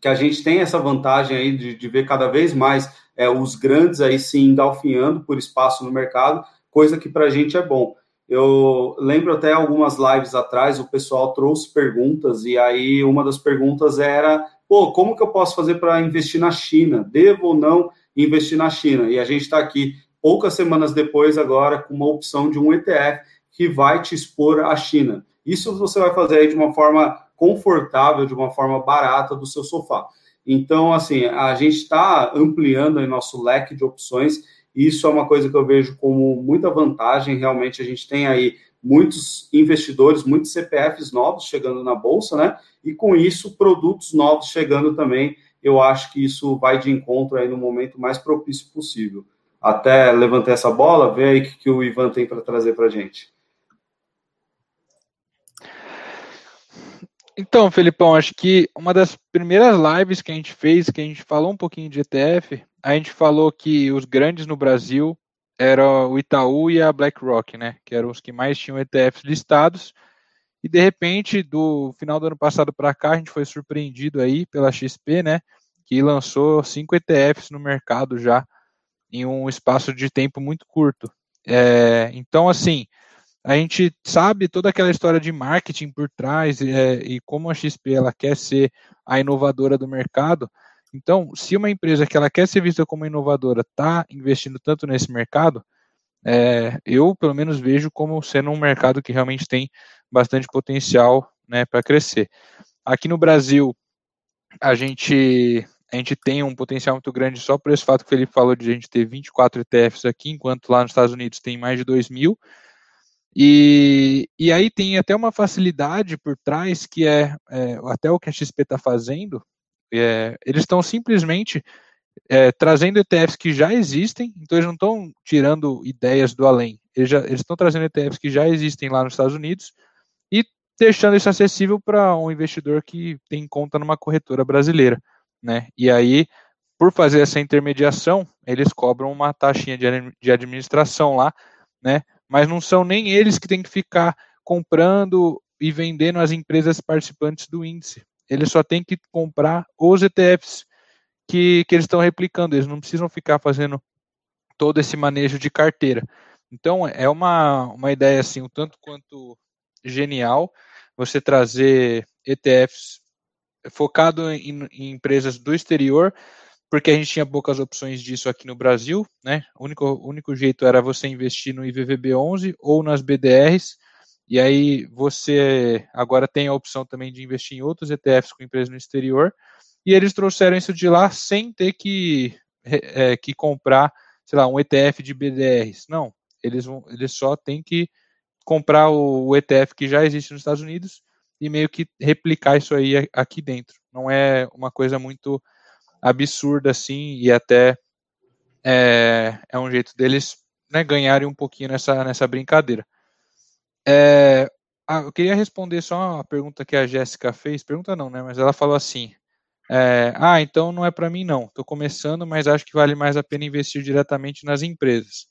que a gente tem essa vantagem aí de, de ver cada vez mais é, os grandes aí se engalfinhando por espaço no mercado, coisa que para a gente é bom. Eu lembro até algumas lives atrás, o pessoal trouxe perguntas, e aí uma das perguntas era pô, como que eu posso fazer para investir na China? Devo ou não investir na China? E a gente está aqui poucas semanas depois agora com uma opção de um ETF que vai te expor à China. Isso você vai fazer aí de uma forma confortável, de uma forma barata do seu sofá. Então, assim, a gente está ampliando aí nosso leque de opções. Isso é uma coisa que eu vejo como muita vantagem. Realmente, a gente tem aí muitos investidores, muitos CPFs novos chegando na bolsa, né? E com isso, produtos novos chegando também. Eu acho que isso vai de encontro aí no momento mais propício possível. Até levantei essa bola, vê aí o que, que o Ivan tem para trazer para a gente. Então, Felipão, acho que uma das primeiras lives que a gente fez, que a gente falou um pouquinho de ETF, a gente falou que os grandes no Brasil eram o Itaú e a BlackRock, né? Que eram os que mais tinham ETFs listados. E de repente, do final do ano passado para cá, a gente foi surpreendido aí pela XP, né? Que lançou cinco ETFs no mercado já em um espaço de tempo muito curto. É, então, assim, a gente sabe toda aquela história de marketing por trás é, e como a XP ela quer ser a inovadora do mercado. Então, se uma empresa que ela quer ser vista como inovadora está investindo tanto nesse mercado, é, eu pelo menos vejo como sendo um mercado que realmente tem bastante potencial né, para crescer. Aqui no Brasil, a gente a gente tem um potencial muito grande só por esse fato que o Felipe falou de a gente ter 24 ETFs aqui, enquanto lá nos Estados Unidos tem mais de 2 mil. E, e aí tem até uma facilidade por trás que é, é até o que a XP está fazendo, é, eles estão simplesmente é, trazendo ETFs que já existem, então eles não estão tirando ideias do além, eles estão trazendo ETFs que já existem lá nos Estados Unidos e deixando isso acessível para um investidor que tem conta numa corretora brasileira, né? E aí, por fazer essa intermediação, eles cobram uma taxinha de administração lá, né? Mas não são nem eles que têm que ficar comprando e vendendo as empresas participantes do índice. Eles só têm que comprar os ETFs que, que eles estão replicando, eles não precisam ficar fazendo todo esse manejo de carteira. Então, é uma, uma ideia assim, um tanto quanto genial você trazer ETFs focado em, em empresas do exterior, porque a gente tinha poucas opções disso aqui no Brasil, né? O único, único jeito era você investir no IVVB11 ou nas BDRs, e aí você agora tem a opção também de investir em outros ETFs com empresas no exterior, e eles trouxeram isso de lá sem ter que, é, que comprar, sei lá, um ETF de BDRs. Não, eles, vão, eles só têm que comprar o, o ETF que já existe nos Estados Unidos e meio que replicar isso aí aqui dentro. Não é uma coisa muito absurda assim e até é, é um jeito deles né, ganharem um pouquinho nessa, nessa brincadeira. É, eu queria responder só uma pergunta que a Jéssica fez, pergunta não, né, mas ela falou assim, é, ah, então não é para mim não, estou começando, mas acho que vale mais a pena investir diretamente nas empresas.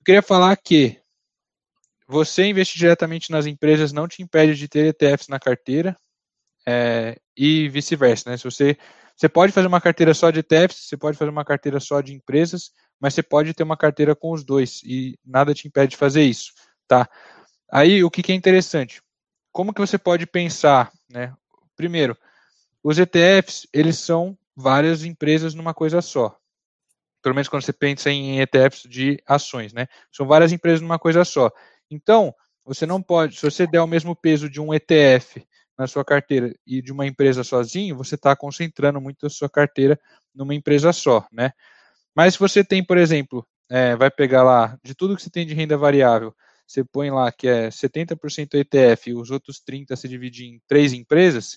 Eu queria falar que você investir diretamente nas empresas não te impede de ter ETFs na carteira é, e vice-versa, né? Se você você pode fazer uma carteira só de ETFs, você pode fazer uma carteira só de empresas, mas você pode ter uma carteira com os dois e nada te impede de fazer isso, tá? Aí o que, que é interessante? Como que você pode pensar, né? Primeiro, os ETFs eles são várias empresas numa coisa só. Pelo menos quando você pensa em ETFs de ações, né? São várias empresas numa coisa só. Então, você não pode, se você der o mesmo peso de um ETF na sua carteira e de uma empresa sozinho, você está concentrando muito a sua carteira numa empresa só, né? Mas se você tem, por exemplo, é, vai pegar lá, de tudo que você tem de renda variável, você põe lá que é 70% ETF e os outros 30% se dividem em três empresas,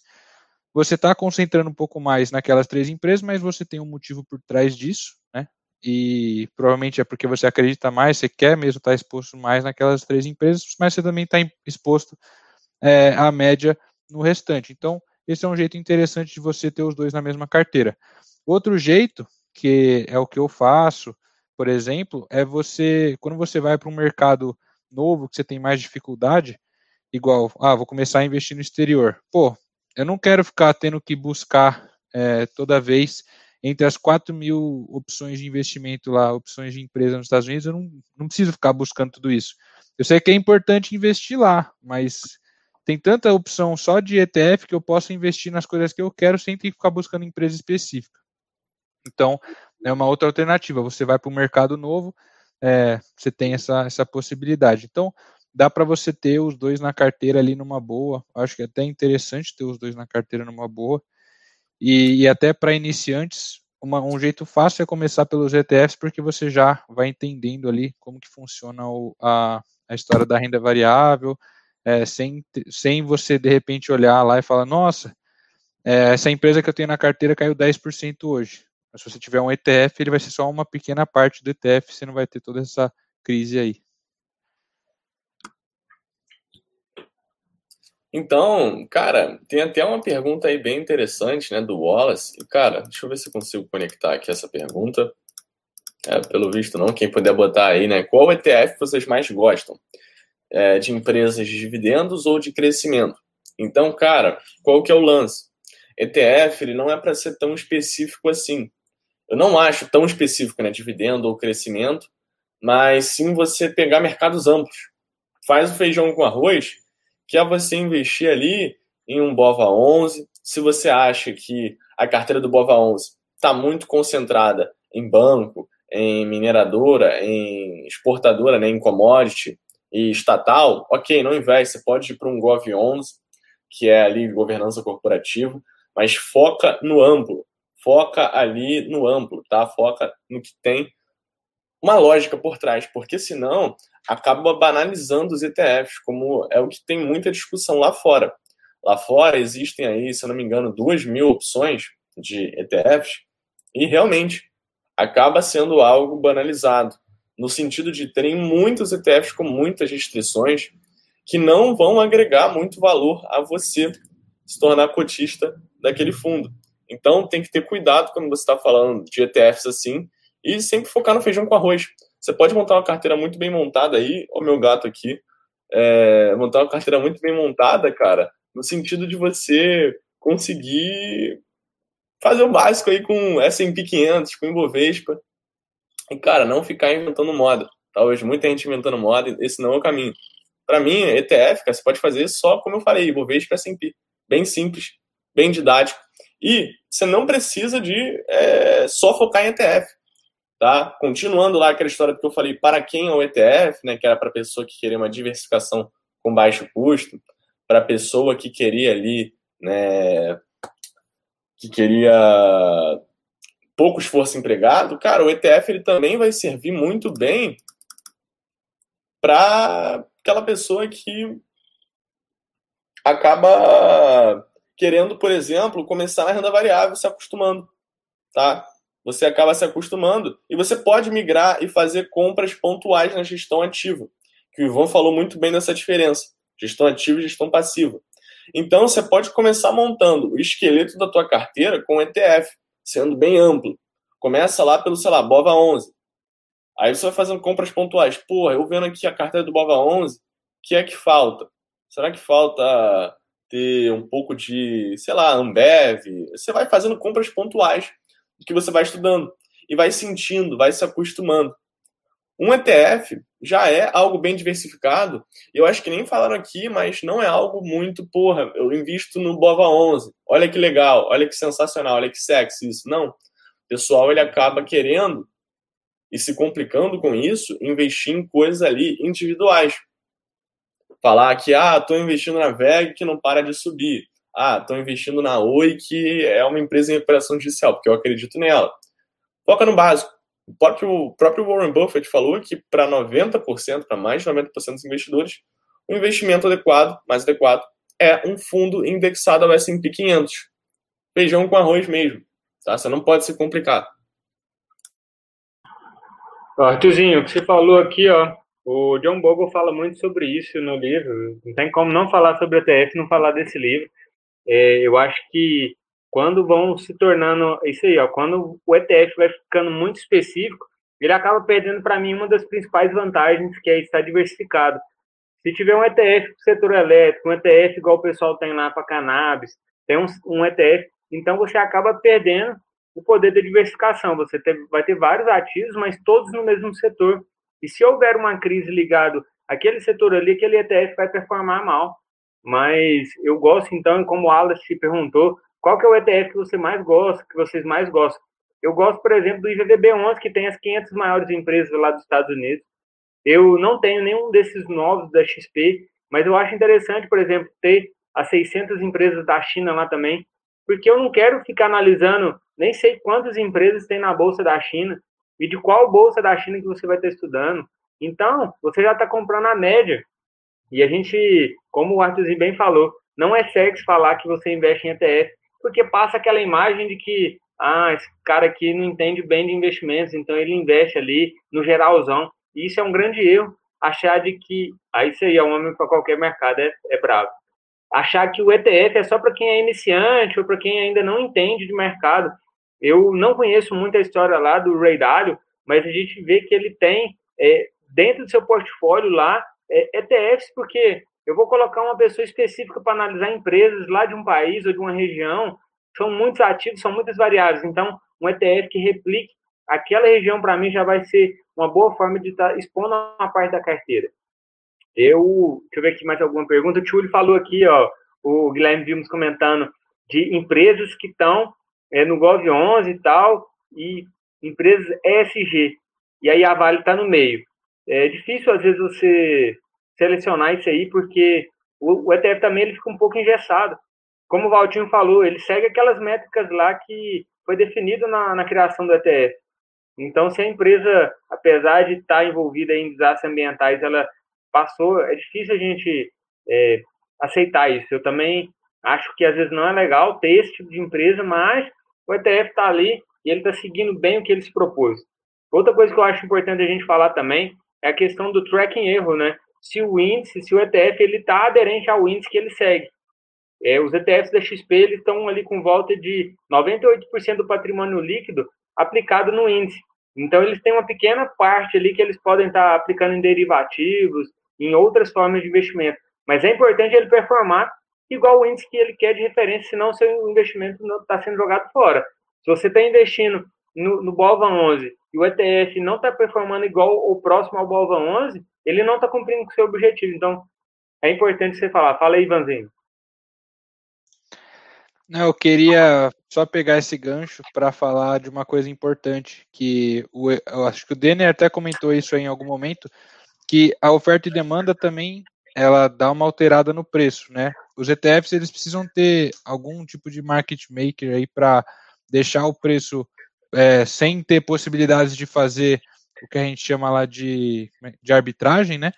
você está concentrando um pouco mais naquelas três empresas, mas você tem um motivo por trás disso, né? E provavelmente é porque você acredita mais, você quer mesmo estar exposto mais naquelas três empresas, mas você também está exposto é, à média no restante. Então, esse é um jeito interessante de você ter os dois na mesma carteira. Outro jeito, que é o que eu faço, por exemplo, é você, quando você vai para um mercado novo, que você tem mais dificuldade, igual, ah, vou começar a investir no exterior. Pô, eu não quero ficar tendo que buscar é, toda vez entre as 4 mil opções de investimento lá, opções de empresa nos Estados Unidos, eu não, não preciso ficar buscando tudo isso. Eu sei que é importante investir lá, mas tem tanta opção só de ETF que eu posso investir nas coisas que eu quero sem ter que ficar buscando empresa específica. Então, é uma outra alternativa. Você vai para o mercado novo, é, você tem essa, essa possibilidade. Então, dá para você ter os dois na carteira ali numa boa. Acho que é até interessante ter os dois na carteira numa boa. E, e até para iniciantes, uma, um jeito fácil é começar pelos ETFs, porque você já vai entendendo ali como que funciona o, a, a história da renda variável, é, sem, sem você de repente olhar lá e falar, nossa, é, essa empresa que eu tenho na carteira caiu 10% hoje. Mas se você tiver um ETF, ele vai ser só uma pequena parte do ETF, você não vai ter toda essa crise aí. Então, cara, tem até uma pergunta aí bem interessante, né, do Wallace. Cara, deixa eu ver se eu consigo conectar aqui essa pergunta. É, pelo visto não, quem puder botar aí, né? Qual ETF vocês mais gostam? É, de empresas de dividendos ou de crescimento? Então, cara, qual que é o lance? ETF, ele não é para ser tão específico assim. Eu não acho tão específico, né, dividendo ou crescimento, mas sim você pegar mercados amplos. Faz o feijão com arroz que é você investir ali em um BOVA 11. Se você acha que a carteira do BOVA 11 está muito concentrada em banco, em mineradora, em exportadora, né, em commodity e estatal, ok, não investe, você pode ir para um Gov 11, que é ali governança corporativa, mas foca no amplo, foca ali no amplo, tá? Foca no que tem uma lógica por trás, porque senão acaba banalizando os ETFs, como é o que tem muita discussão lá fora. Lá fora existem aí, se eu não me engano, duas mil opções de ETFs e realmente acaba sendo algo banalizado, no sentido de terem muitos ETFs com muitas restrições que não vão agregar muito valor a você se tornar cotista daquele fundo. Então tem que ter cuidado quando você está falando de ETFs assim e sempre focar no feijão com arroz. Você pode montar uma carteira muito bem montada aí, o meu gato aqui, é, montar uma carteira muito bem montada, cara, no sentido de você conseguir fazer o básico aí com S&P 500, com Ibovespa, e, cara, não ficar inventando moda. Talvez muita gente inventando moda, esse não é o caminho. Para mim, ETF, cara, você pode fazer só, como eu falei, Ibovespa S&P. Bem simples, bem didático. E você não precisa de é, só focar em ETF. Tá? Continuando lá aquela história que eu falei, para quem é o ETF, né, que era para pessoa que queria uma diversificação com baixo custo, para pessoa que queria ali, né, que queria pouco esforço empregado, cara, o ETF ele também vai servir muito bem para aquela pessoa que acaba querendo, por exemplo, começar na renda variável, se acostumando, tá? você acaba se acostumando e você pode migrar e fazer compras pontuais na gestão ativa, que o Ivan falou muito bem dessa diferença, gestão ativa e gestão passiva. Então você pode começar montando o esqueleto da tua carteira com ETF, sendo bem amplo. Começa lá pelo, sei lá, BOVA 11. Aí você vai fazendo compras pontuais. Pô, eu vendo aqui a carteira do BOVA 11, o que é que falta? Será que falta ter um pouco de, sei lá, Ambev? Você vai fazendo compras pontuais que você vai estudando e vai sentindo, vai se acostumando. Um ETF já é algo bem diversificado. Eu acho que nem falaram aqui, mas não é algo muito, porra, eu invisto no Bova 11. Olha que legal, olha que sensacional, olha que sexy isso. Não. O pessoal ele acaba querendo e se complicando com isso, investir em coisas ali individuais. Falar que, ah, estou investindo na VEG que não para de subir ah, estou investindo na Oi, que é uma empresa em recuperação judicial, porque eu acredito nela. Foca no básico. O próprio, o próprio Warren Buffett falou que para 90%, para mais de 90% dos investidores, o investimento adequado, mais adequado, é um fundo indexado ao S&P 500. Feijão com arroz mesmo. Tá? Você não pode se complicar. Arthurzinho, o que você falou aqui, ó, o John Bogle fala muito sobre isso no livro. Não tem como não falar sobre ETF não falar desse livro é, eu acho que quando vão se tornando isso aí, ó, quando o ETF vai ficando muito específico, ele acaba perdendo para mim uma das principais vantagens que é estar diversificado. Se tiver um ETF para o setor elétrico, um ETF igual o pessoal tem lá para cannabis, tem um, um, ETF, então você acaba perdendo o poder da diversificação. Você ter, vai ter vários ativos, mas todos no mesmo setor. E se houver uma crise ligado àquele setor ali, aquele ETF vai performar mal mas eu gosto então, como o Alas se perguntou, qual que é o ETF que você mais gosta, que vocês mais gostam? Eu gosto, por exemplo, do IVDB11, que tem as 500 maiores empresas lá dos Estados Unidos. Eu não tenho nenhum desses novos da XP, mas eu acho interessante, por exemplo, ter as 600 empresas da China lá também, porque eu não quero ficar analisando, nem sei quantas empresas tem na bolsa da China e de qual bolsa da China que você vai estar estudando. Então, você já está comprando a média. E a gente, como o Arthurzinho bem falou, não é sexy falar que você investe em ETF, porque passa aquela imagem de que, ah, esse cara aqui não entende bem de investimentos, então ele investe ali no geralzão. E isso é um grande erro, achar de que, aí isso aí é um homem para qualquer mercado, é, é bravo achar que o ETF é só para quem é iniciante ou para quem ainda não entende de mercado. Eu não conheço muita história lá do Ray Dalio, mas a gente vê que ele tem é, dentro do seu portfólio lá é, ETFs, porque eu vou colocar uma pessoa específica para analisar empresas lá de um país ou de uma região, são muitos ativos, são muitas variáveis. Então, um ETF que replique aquela região, para mim, já vai ser uma boa forma de estar tá expondo uma parte da carteira. Eu, deixa eu ver aqui mais alguma pergunta. O Tchuli falou aqui, ó, o Guilherme vimos comentando de empresas que estão é, no Gov11 e tal, e empresas ESG. E aí a Vale está no meio. É difícil, às vezes, você selecionar isso aí, porque o, o ETF também ele fica um pouco engessado. Como o Valtinho falou, ele segue aquelas métricas lá que foi definido na, na criação do ETF. Então, se a empresa, apesar de estar envolvida em desastres ambientais, ela passou, é difícil a gente é, aceitar isso. Eu também acho que às vezes não é legal ter esse tipo de empresa, mas o ETF está ali e ele está seguindo bem o que ele se propôs. Outra coisa que eu acho importante a gente falar também é a questão do tracking erro, né? Se o índice, se o ETF ele está aderente ao índice que ele segue. É, os ETFs da XP estão ali com volta de 98% do patrimônio líquido aplicado no índice. Então eles têm uma pequena parte ali que eles podem estar tá aplicando em derivativos, em outras formas de investimento. Mas é importante ele performar igual o índice que ele quer de referência, senão seu investimento não está sendo jogado fora. Se você está investindo no, no BOVA 11 e o ETF não está performando igual ou próximo ao BOVA 11, ele não está cumprindo com o seu objetivo. Então, é importante você falar. Fala aí, Ivanzinho. Eu queria só pegar esse gancho para falar de uma coisa importante que o, eu acho que o Denner até comentou isso em algum momento, que a oferta e demanda também ela dá uma alterada no preço, né? Os ETFs eles precisam ter algum tipo de market maker aí para deixar o preço é, sem ter possibilidades de fazer o que a gente chama lá de, de arbitragem, né?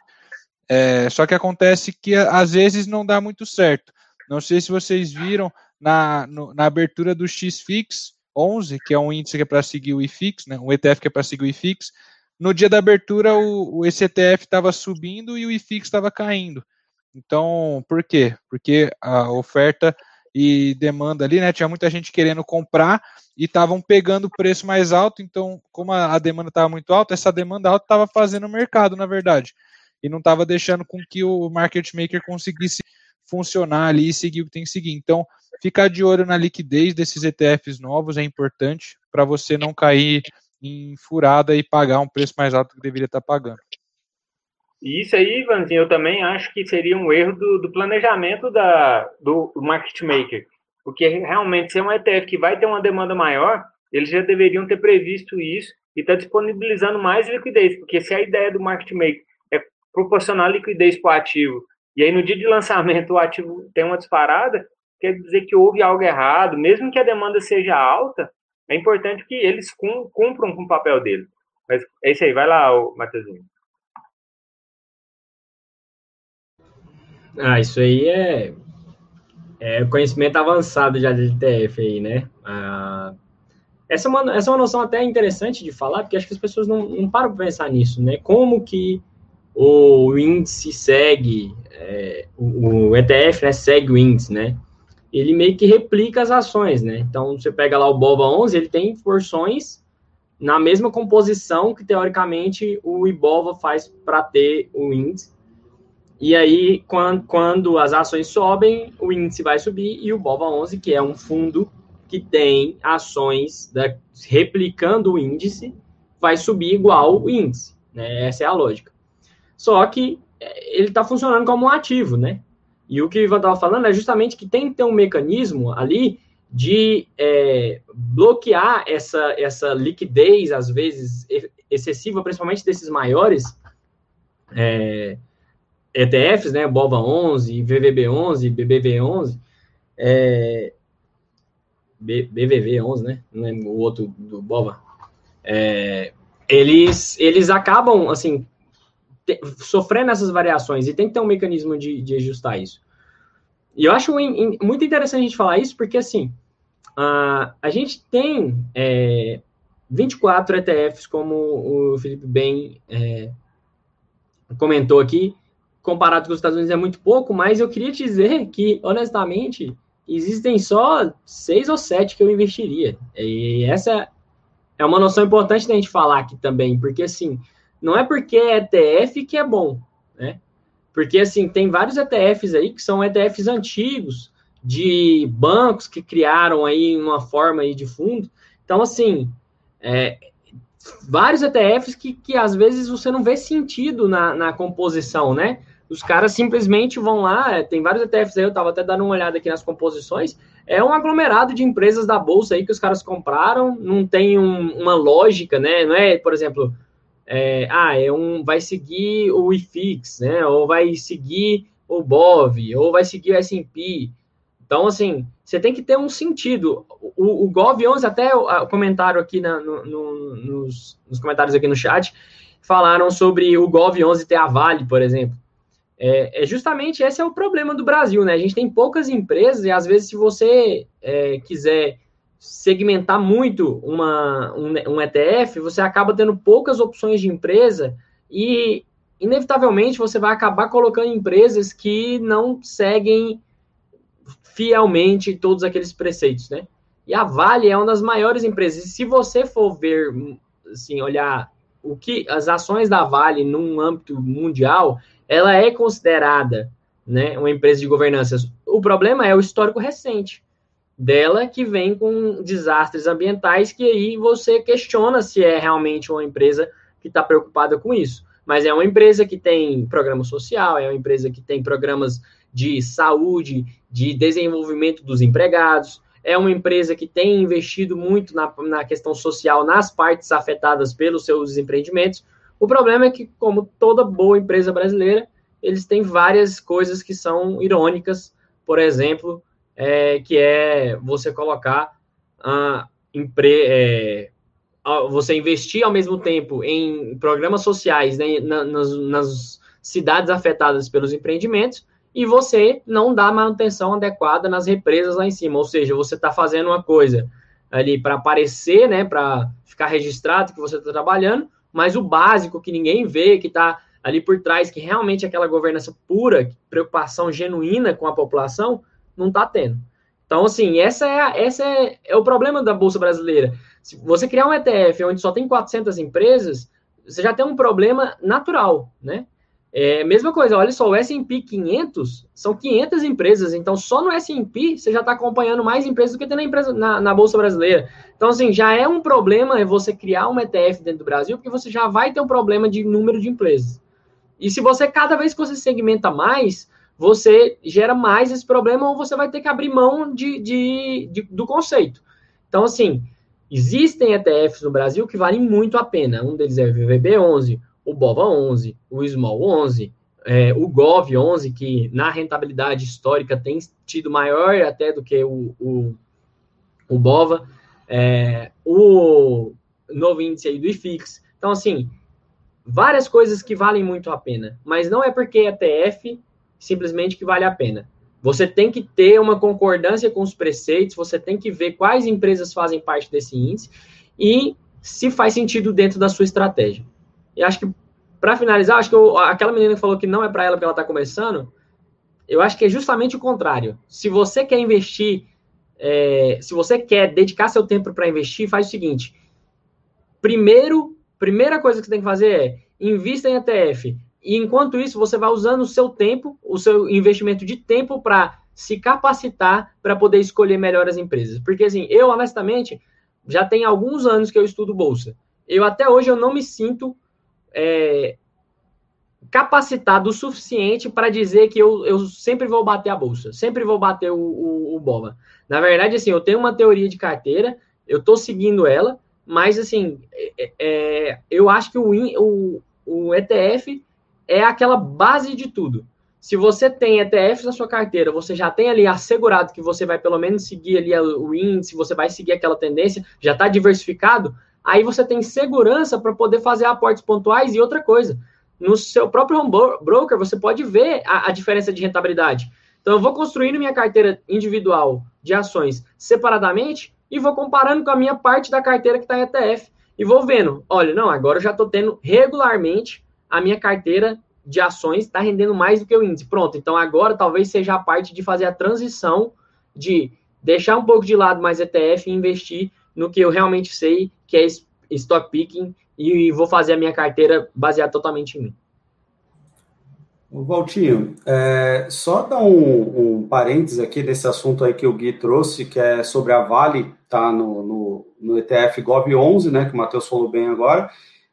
É, só que acontece que às vezes não dá muito certo. Não sei se vocês viram na, no, na abertura do XFIX 11, que é um índice que é para seguir o IFIX, né? Um ETF que é para seguir o IFIX no dia da abertura o, o ECTF estava subindo e o IFIX estava caindo. Então, por quê? Porque a oferta e demanda ali, né? Tinha muita gente querendo comprar e estavam pegando o preço mais alto. Então, como a, a demanda estava muito alta, essa demanda alta estava fazendo o mercado, na verdade, e não estava deixando com que o market maker conseguisse funcionar ali e seguir o que tem que seguir. Então, ficar de olho na liquidez desses ETFs novos é importante para você não cair em furada e pagar um preço mais alto que deveria estar pagando. E isso aí, Ivanzinho, eu também acho que seria um erro do, do planejamento da, do, market maker. Porque realmente, se é um ETF que vai ter uma demanda maior, eles já deveriam ter previsto isso e estar tá disponibilizando mais liquidez. Porque se a ideia do market maker é proporcionar liquidez para o ativo, e aí no dia de lançamento o ativo tem uma disparada, quer dizer que houve algo errado, mesmo que a demanda seja alta, é importante que eles cumpram com o papel deles. Mas é isso aí, vai lá, Matheusinho. Ah, isso aí é, é conhecimento avançado já de ETF aí, né? Ah, essa, é uma, essa é uma noção até interessante de falar, porque acho que as pessoas não, não param para pensar nisso, né? Como que o índice segue, é, o, o ETF né, segue o índice, né? ele meio que replica as ações, né? Então, você pega lá o BOVA 11, ele tem porções na mesma composição que, teoricamente, o IBOVA faz para ter o índice. E aí, quando, quando as ações sobem, o índice vai subir e o BOVA 11, que é um fundo que tem ações da, replicando o índice, vai subir igual o índice. Né? Essa é a lógica. Só que é, ele está funcionando como um ativo, né? E o que o Ivan estava falando é justamente que tem que ter um mecanismo ali de é, bloquear essa, essa liquidez, às vezes excessiva, principalmente desses maiores é, ETFs, né, BOVA 11, VVB 11, BBV 11, é, BVV 11, né, não lembro o outro do BOVA, é, eles, eles acabam, assim, te, sofrendo essas variações e tem que ter um mecanismo de, de ajustar isso. E eu acho in, in, muito interessante a gente falar isso, porque, assim, a, a gente tem é, 24 ETFs, como o Felipe bem é, comentou aqui, comparado com os Estados Unidos é muito pouco, mas eu queria dizer que, honestamente, existem só seis ou sete que eu investiria. E essa é uma noção importante da gente falar aqui também, porque assim, não é porque é ETF que é bom, né? Porque assim, tem vários ETFs aí que são ETFs antigos, de bancos que criaram aí uma forma aí de fundo. Então, assim, é, vários ETFs que, que às vezes você não vê sentido na, na composição, né? Os caras simplesmente vão lá, tem vários ETFs aí, eu estava até dando uma olhada aqui nas composições, é um aglomerado de empresas da bolsa aí que os caras compraram, não tem um, uma lógica, né? Não é, por exemplo, é, ah, é um, vai seguir o IFIX, né? Ou vai seguir o BOV, ou vai seguir o S&P. Então, assim, você tem que ter um sentido. O, o Gov11, até o comentário aqui na, no, no, nos, nos comentários aqui no chat, falaram sobre o Gov11 ter a Vale, por exemplo. É, é, justamente esse é o problema do Brasil, né? A gente tem poucas empresas e às vezes se você é, quiser segmentar muito uma, um, um, ETF, você acaba tendo poucas opções de empresa e inevitavelmente você vai acabar colocando empresas que não seguem fielmente todos aqueles preceitos, né? E a Vale é uma das maiores empresas. E se você for ver, assim, olhar o que as ações da Vale num âmbito mundial, ela é considerada né, uma empresa de governança. O problema é o histórico recente dela, que vem com desastres ambientais, que aí você questiona se é realmente uma empresa que está preocupada com isso. Mas é uma empresa que tem programa social, é uma empresa que tem programas de saúde, de desenvolvimento dos empregados, é uma empresa que tem investido muito na, na questão social nas partes afetadas pelos seus empreendimentos. O problema é que, como toda boa empresa brasileira, eles têm várias coisas que são irônicas, por exemplo, é, que é você colocar a empre, é, você investir ao mesmo tempo em programas sociais né, nas, nas cidades afetadas pelos empreendimentos e você não dá manutenção adequada nas represas lá em cima, ou seja, você está fazendo uma coisa ali para aparecer, né, para ficar registrado que você está trabalhando, mas o básico que ninguém vê, que está ali por trás, que realmente é aquela governança pura, preocupação genuína com a população, não está tendo. Então, assim, essa é, essa é, é o problema da Bolsa Brasileira. Se você criar um ETF onde só tem 400 empresas, você já tem um problema natural, né? É, mesma coisa, olha só, o S&P 500 são 500 empresas, então só no S&P você já está acompanhando mais empresas do que tem na, empresa, na, na, Bolsa Brasileira. Então, assim, já é um problema você criar um ETF dentro do Brasil, porque você já vai ter um problema de número de empresas. E se você, cada vez que você segmenta mais, você gera mais esse problema ou você vai ter que abrir mão de, de, de do conceito. Então, assim, existem ETFs no Brasil que valem muito a pena. Um deles é o VVB11, o BOVA 11, o Small 11, é, o GOV 11, que na rentabilidade histórica tem tido maior até do que o, o, o BOVA, é, o novo índice aí do IFIX. Então, assim, várias coisas que valem muito a pena, mas não é porque é TF simplesmente que vale a pena. Você tem que ter uma concordância com os preceitos, você tem que ver quais empresas fazem parte desse índice e se faz sentido dentro da sua estratégia. E acho que, para finalizar, acho que eu, aquela menina que falou que não é para ela porque ela está começando, eu acho que é justamente o contrário. Se você quer investir, é, se você quer dedicar seu tempo para investir, faz o seguinte: primeiro, primeira coisa que você tem que fazer é invista em ETF. E enquanto isso, você vai usando o seu tempo, o seu investimento de tempo para se capacitar para poder escolher melhor as empresas. Porque assim, eu honestamente já tem alguns anos que eu estudo bolsa. Eu até hoje eu não me sinto é, capacitado o suficiente para dizer que eu, eu sempre vou bater a bolsa, sempre vou bater o, o, o bola. Na verdade, assim, eu tenho uma teoria de carteira, eu estou seguindo ela, mas assim, é, é, eu acho que o, o, o ETF é aquela base de tudo. Se você tem ETFs na sua carteira, você já tem ali assegurado que você vai pelo menos seguir ali o índice, você vai seguir aquela tendência, já está diversificado, aí você tem segurança para poder fazer aportes pontuais e outra coisa. No seu próprio home broker, você pode ver a, a diferença de rentabilidade. Então, eu vou construindo minha carteira individual de ações separadamente e vou comparando com a minha parte da carteira que está em ETF. E vou vendo, olha, não, agora eu já estou tendo regularmente a minha carteira de ações está rendendo mais do que o índice. Pronto, então agora talvez seja a parte de fazer a transição de deixar um pouco de lado mais ETF e investir no que eu realmente sei, que é stock picking, e vou fazer a minha carteira baseada totalmente em mim. Valtinho, é, só dar um, um parênteses aqui desse assunto aí que o Gui trouxe, que é sobre a Vale, tá no, no, no ETF GOV11, né, que o Matheus falou bem agora,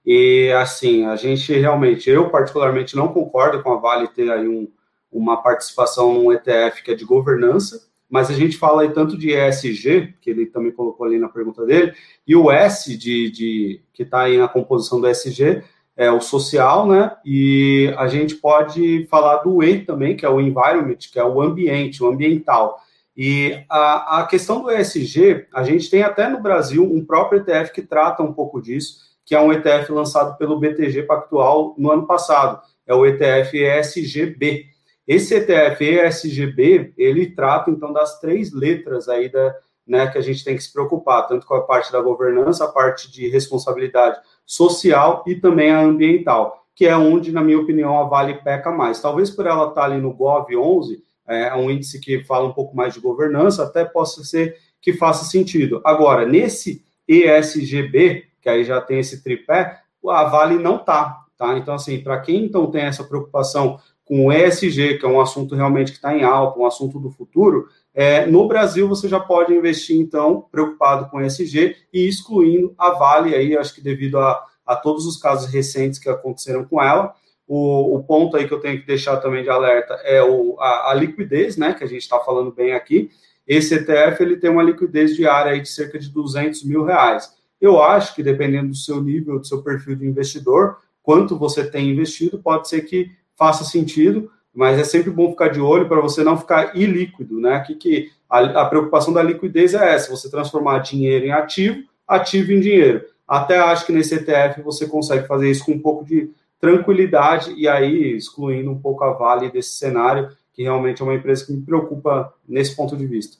e assim, a gente realmente, eu particularmente não concordo com a Vale ter aí um, uma participação num ETF que é de governança, mas a gente fala aí tanto de ESG, que ele também colocou ali na pergunta dele, e o S de, de que está aí na composição do ESG, é o social, né? E a gente pode falar do E também, que é o environment, que é o ambiente, o ambiental. E a, a questão do ESG, a gente tem até no Brasil um próprio ETF que trata um pouco disso, que é um ETF lançado pelo BTG Pactual no ano passado. É o ETF ESGB. Esse ETF ESGB, ele trata então das três letras aí da, né, que a gente tem que se preocupar, tanto com a parte da governança, a parte de responsabilidade social e também a ambiental, que é onde, na minha opinião, a Vale peca mais. Talvez por ela estar ali no GOV 11, é um índice que fala um pouco mais de governança, até possa ser que faça sentido. Agora, nesse ESGB, que aí já tem esse tripé, a Vale não tá, tá? Então, assim, para quem então tem essa preocupação com o ESG, que é um assunto realmente que está em alta, um assunto do futuro, é, no Brasil você já pode investir, então, preocupado com ESG e excluindo a Vale aí, acho que devido a, a todos os casos recentes que aconteceram com ela. O, o, ponto aí que eu tenho que deixar também de alerta é o, a, a liquidez, né, que a gente está falando bem aqui. Esse ETF ele tem uma liquidez diária aí de cerca de 200 mil reais. Eu acho que dependendo do seu nível, do seu perfil de investidor, quanto você tem investido, pode ser que faça sentido, mas é sempre bom ficar de olho para você não ficar ilíquido, né? Aqui que a, a, preocupação da liquidez é essa: você transformar dinheiro em ativo, ativo em dinheiro. Até acho que nesse ETF você consegue fazer isso com um pouco de tranquilidade e aí excluindo um pouco a Vale desse cenário, que realmente é uma empresa que me preocupa nesse ponto de vista.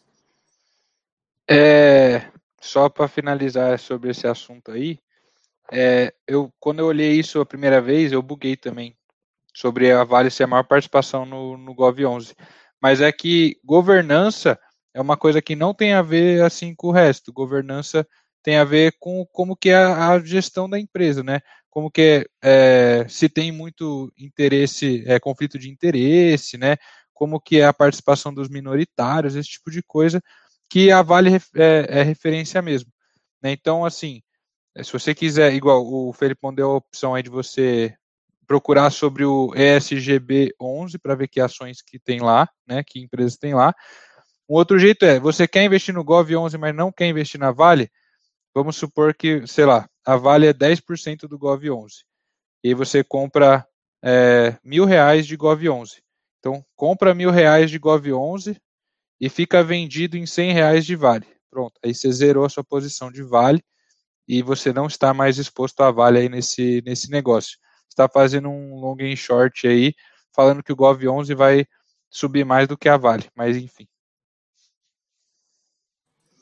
É, só para finalizar sobre esse assunto aí, é, eu quando eu olhei isso a primeira vez, eu buguei também sobre a Vale ser a maior participação no, no Gov11. Mas é que governança é uma coisa que não tem a ver assim com o resto. Governança tem a ver com como que é a, gestão da empresa, né? Como que é, é, se tem muito interesse, é, conflito de interesse, né? Como que é a participação dos minoritários, esse tipo de coisa que a Vale é, é referência mesmo. Né? Então, assim, se você quiser, igual o Felipe deu a opção aí de você procurar sobre o ESGB 11 para ver que ações que tem lá, né, que empresas tem lá. Um outro jeito é, você quer investir no Gov 11, mas não quer investir na Vale? Vamos supor que, sei lá, a Vale é 10% do Gov 11. E você compra é, mil reais de Gov 11. Então, compra mil reais de Gov 11, e fica vendido em 100 reais de vale. Pronto, aí você zerou a sua posição de vale e você não está mais exposto a vale aí nesse, nesse negócio. Está fazendo um long and short aí, falando que o Gov 11 vai subir mais do que a vale, mas enfim.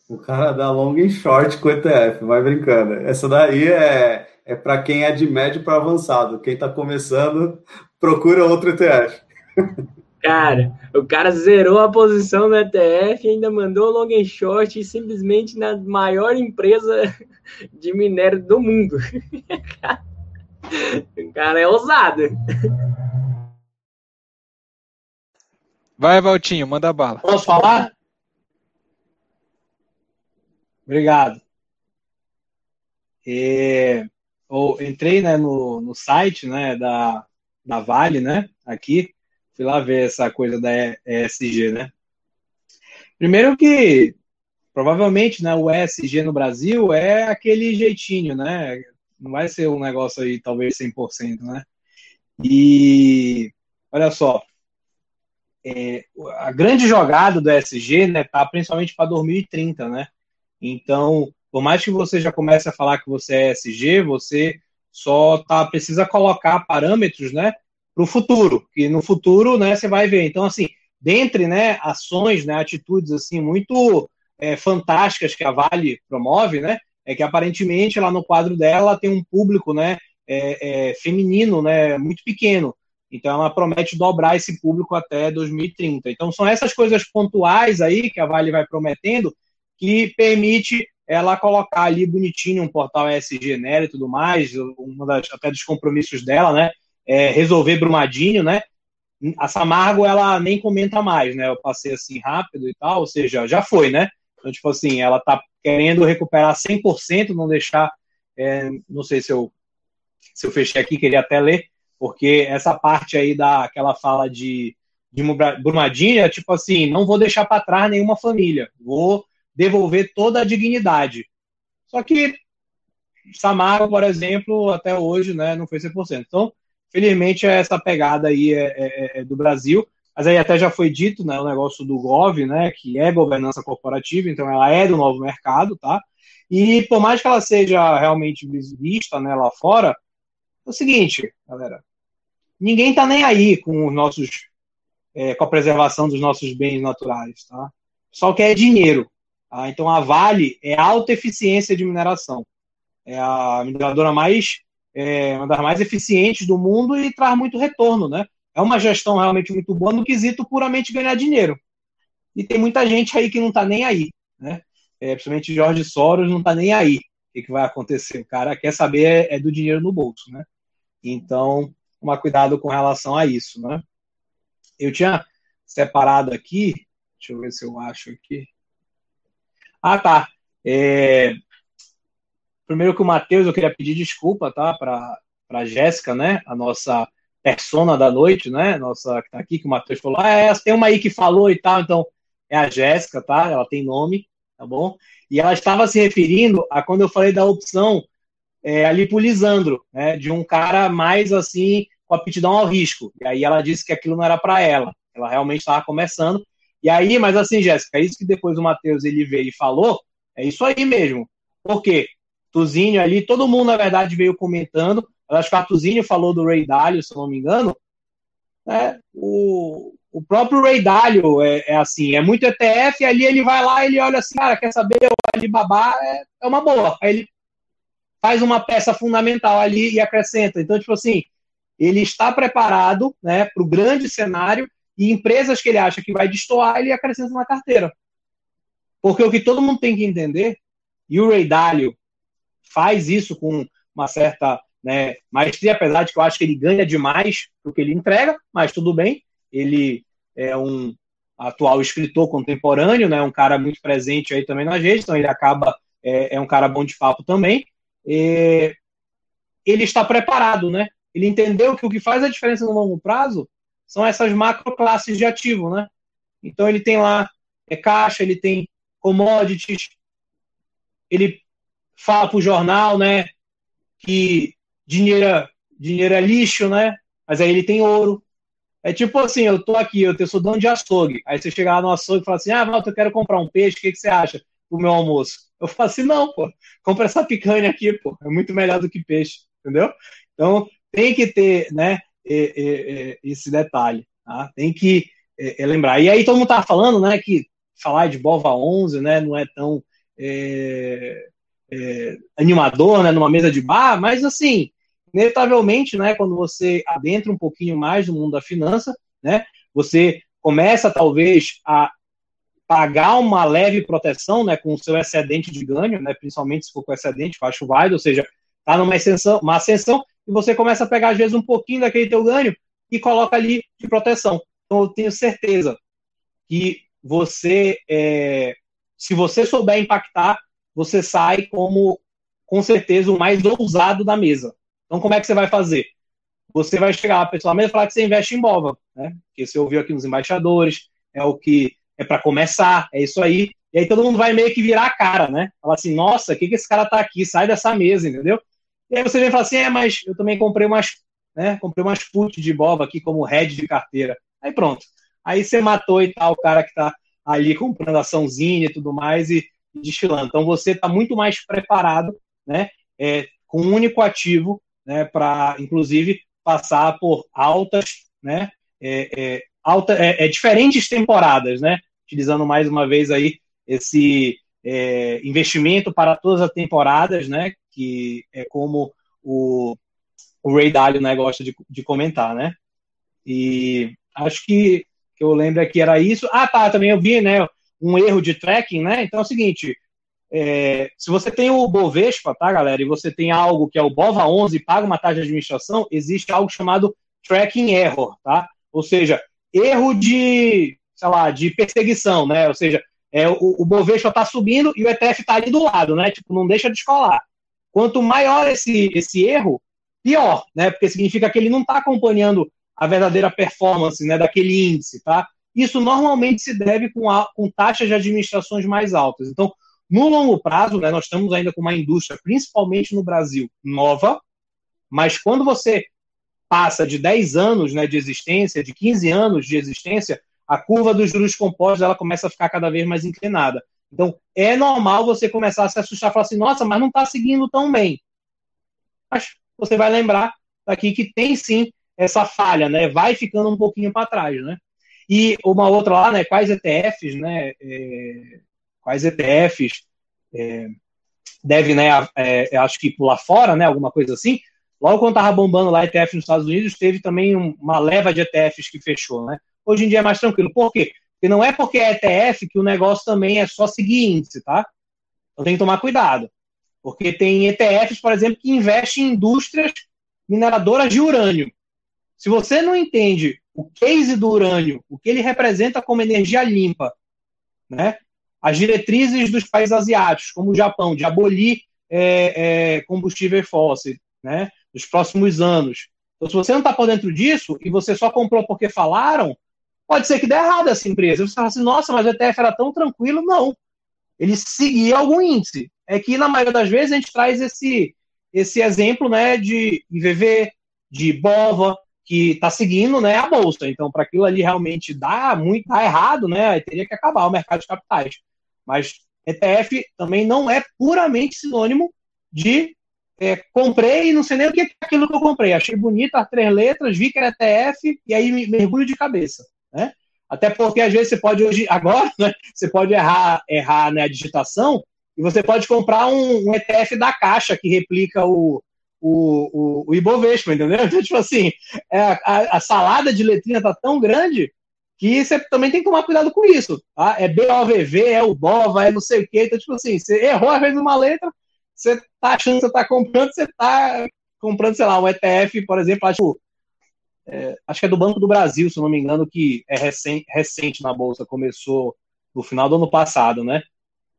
O cara dá long and short com ETF, vai brincando. Essa daí é, é para quem é de médio para avançado. Quem está começando, procura outro ETF. Cara, o cara zerou a posição no ETF e ainda mandou long and short simplesmente na maior empresa de minério do mundo. <laughs> o cara é ousado. Vai, Valtinho, manda bala. Posso falar? Obrigado. É, eu entrei né, no, no site né, da, da Vale, né? Aqui, fui lá ver essa coisa da ESG, né? Primeiro que provavelmente, né, o ESG no Brasil é aquele jeitinho, né? Não vai ser um negócio aí talvez 100%, né? E olha só, é, a grande jogada do ESG, né, tá principalmente para 2030, né? Então, por mais que você já comece a falar que você é ESG, você só tá precisa colocar parâmetros, né, para o futuro, que no futuro, né, você vai ver. Então, assim, dentre, né, ações, né, atitudes assim muito é, fantásticas que a Vale promove, né, é que aparentemente lá no quadro dela tem um público, né, é, é, feminino, né, muito pequeno. Então ela promete dobrar esse público até 2030. Então são essas coisas pontuais aí que a Vale vai prometendo que permite ela colocar ali bonitinho um portal ESG e tudo mais, uma das, até dos compromissos dela, né? É resolver Brumadinho, né? A Samargo ela nem comenta mais, né? Eu passei assim rápido e tal, ou seja, já foi, né? Então, tipo assim, ela tá querendo recuperar 100%, não deixar, é, não sei se eu se eu fechei aqui, queria até ler, porque essa parte aí da aquela fala de, de Brumadinho é tipo assim, não vou deixar para trás nenhuma família, vou devolver toda a dignidade. Só que Samara, por exemplo, até hoje, né, não foi 100%. Então, felizmente, essa pegada aí é, é, é, do Brasil, mas aí até já foi dito, né, o negócio do GOV, né, que é governança corporativa, então ela é do novo mercado, tá? E por mais que ela seja realmente vista, né, lá fora, é o seguinte, galera, ninguém tá nem aí com os nossos, é, com a preservação dos nossos bens naturais, tá? Só quer dinheiro. Tá? Então a Vale é alta eficiência de mineração. É a mineradora mais, é, uma das mais eficientes do mundo e traz muito retorno, né? É uma gestão realmente muito boa no quesito puramente ganhar dinheiro. E tem muita gente aí que não está nem aí, né? É, principalmente Jorge Soros não está nem aí. O que, que, vai acontecer? O cara quer saber é, é do dinheiro no bolso, né? Então, tomar cuidado com relação a isso, né? Eu tinha separado aqui, deixa eu ver se eu acho aqui. Ah, tá. É... Primeiro que o Matheus, eu queria pedir desculpa, tá? Para Jéssica, né? A nossa persona da noite, né? Nossa que tá aqui, que o Matheus falou. Ah, é, tem uma aí que falou e tal, então é a Jéssica, tá? Ela tem nome, tá bom? E ela estava se referindo a quando eu falei da opção é, ali pro Lisandro, né? De um cara mais assim, com aptidão ao risco. E aí ela disse que aquilo não era para ela. Ela realmente estava começando. E aí, mas assim, Jéssica, é isso que depois o Matheus ele veio e falou, é isso aí mesmo. Por quê? Tuzinho ali, todo mundo, na verdade, veio comentando. Acho que o Tuzinho falou do Ray Dalio, se não me engano. É, o, o próprio Ray Dalio é, é, assim, é muito ETF, e ali ele vai lá ele olha assim, cara, quer saber, o Alibaba é, é uma boa. Aí ele faz uma peça fundamental ali e acrescenta. Então, tipo assim, ele está preparado né, para o grande cenário e empresas que ele acha que vai destoar, ele acrescenta na carteira. Porque o que todo mundo tem que entender, e o Ray Dalio faz isso com uma certa né, maestria, apesar de que eu acho que ele ganha demais do que ele entrega, mas tudo bem. Ele é um atual escritor contemporâneo, né, um cara muito presente aí também na gente, então ele acaba, é, é um cara bom de papo também. E ele está preparado, né? Ele entendeu que o que faz a diferença no longo prazo são essas macro classes de ativo, né? Então ele tem lá é caixa, ele tem commodities, ele fala para o jornal, né, que dinheiro, dinheiro é lixo, né? Mas aí ele tem ouro. É tipo assim, eu tô aqui, eu sou dono de açougue. Aí você chega lá no açougue e fala assim, ah, Walter, eu quero comprar um peixe, o que, que você acha do meu almoço? Eu falo assim, não, pô, compra essa picanha aqui, pô, é muito melhor do que peixe, entendeu? Então, tem que ter, né, esse detalhe. Tá? Tem que lembrar. E aí todo mundo estava falando né, que falar de Bova 11 né, não é tão é, é, animador né, numa mesa de bar, mas assim, inevitavelmente, né, quando você adentra um pouquinho mais no mundo da finança, né, você começa talvez a pagar uma leve proteção né, com o seu excedente de ganho, né, principalmente se for com excedente, eu acho válido, ou seja, está numa ascensão, uma ascensão e você começa a pegar, às vezes, um pouquinho daquele teu ganho e coloca ali de proteção. Então, eu tenho certeza que você, é, se você souber impactar, você sai como, com certeza, o mais ousado da mesa. Então, como é que você vai fazer? você vai chegar pessoalmente e falar que você investe em BOVA, né? Porque você ouviu aqui nos embaixadores, é o que é para começar, é isso aí. E aí todo mundo vai meio que virar a cara, né? Falar assim, nossa, o que, que esse cara tá aqui? Sai dessa mesa, entendeu? E aí você vem e fala assim, é, mas eu também comprei umas, né? Comprei umas put de BOVA aqui como head de carteira. Aí pronto. Aí você matou e tal o cara que tá ali comprando açãozinha e tudo mais e, e desfilando. Então você está muito mais preparado, né? É, com um único ativo, né? Para, inclusive, passar por altas, né? É, é, alta, é, é, diferentes temporadas, né? Utilizando mais uma vez aí esse é, investimento para todas as temporadas, né? Que é como o, o Ray Dalio né, gosta de, de comentar, né? E acho que, que eu lembro que era isso. Ah, tá, também eu vi, né? Um erro de tracking, né? Então é o seguinte, é, se você tem o Bovespa, tá, galera, e você tem algo que é o BOVA 11 e paga uma taxa de administração, existe algo chamado tracking error, tá? Ou seja, erro de, sei lá, de perseguição, né? Ou seja, é, o, o Bovespa está subindo e o ETF está ali do lado, né? Tipo, não deixa de escolar. Quanto maior esse, esse erro, pior, né? Porque significa que ele não está acompanhando a verdadeira performance né, daquele índice, tá? Isso normalmente se deve com, a, com taxas de administrações mais altas. Então, no longo prazo, né, nós estamos ainda com uma indústria, principalmente no Brasil, nova, mas quando você passa de 10 anos né, de existência, de 15 anos de existência, a curva dos juros compostos ela começa a ficar cada vez mais inclinada. Então, é normal você começar a se assustar falar assim, nossa, mas não está seguindo tão bem. Mas você vai lembrar aqui que tem sim essa falha, né? Vai ficando um pouquinho para trás, né? E uma outra lá, né? Quais ETFs, né? É, quais ETFs é, deve, né, é, acho que pular fora, né, alguma coisa assim. Logo quando estava bombando lá ETF nos Estados Unidos, teve também um, uma leva de ETFs que fechou, né? Hoje em dia é mais tranquilo. Por quê? Porque não é porque é ETF que o negócio também é só seguir índice, tá? Então tem que tomar cuidado. Porque tem ETFs, por exemplo, que investem em indústrias mineradoras de urânio. Se você não entende o case do urânio, o que ele representa como energia limpa, né? As diretrizes dos países asiáticos, como o Japão, de abolir é, é, combustível fóssil, né, nos próximos anos. Então, se você não está por dentro disso e você só comprou porque falaram, pode ser que dê errado essa empresa. Você fala assim, nossa, mas o ETF era tão tranquilo. Não. Ele seguia algum índice. É que, na maioria das vezes, a gente traz esse, esse exemplo né, de IVV, de BOVA, que está seguindo né, a bolsa. Então, para aquilo ali realmente dar muito dar errado, né, teria que acabar o mercado de capitais. Mas ETF também não é puramente sinônimo de é, comprei e não sei nem o que é aquilo que eu comprei. Achei bonito as três letras, vi que era ETF e aí mergulho de cabeça. Né? Até porque às vezes você pode hoje, <laughs> agora, né, você pode errar, errar né, a digitação e você pode comprar um, um ETF da Caixa que replica o, o, o, o Ibovespa, entendeu? <laughs> Então, tipo assim, é, a, a, salada de letrinha tá tão grande que você também tem que tomar cuidado com isso. Tá? É BOVV, é o BOVA, é não sei o quê. Então, tipo assim, você errou às vezes uma letra, você tá achando que você tá comprando, você tá comprando, sei lá, um ETF, por exemplo, acho, é, acho que é do Banco do Brasil, se não me engano, que é recente, recente na Bolsa, começou no final do ano passado, né?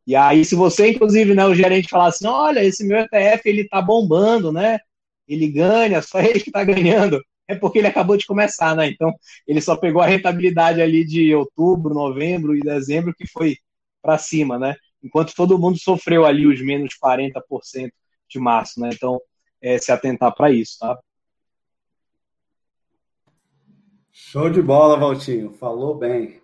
E aí, se você, inclusive, né, o gerente falar assim, olha, esse meu ETF, ele tá bombando, né? Ele ganha, só ele que tá ganhando é porque ele acabou de começar, né? Então, ele só pegou a rentabilidade ali de outubro, novembro e dezembro, que foi para cima, né? Enquanto todo mundo sofreu ali os menos 40% de março, né? Então, é, se atentar para isso, tá? Show de bola, Valtinho. Falou bem.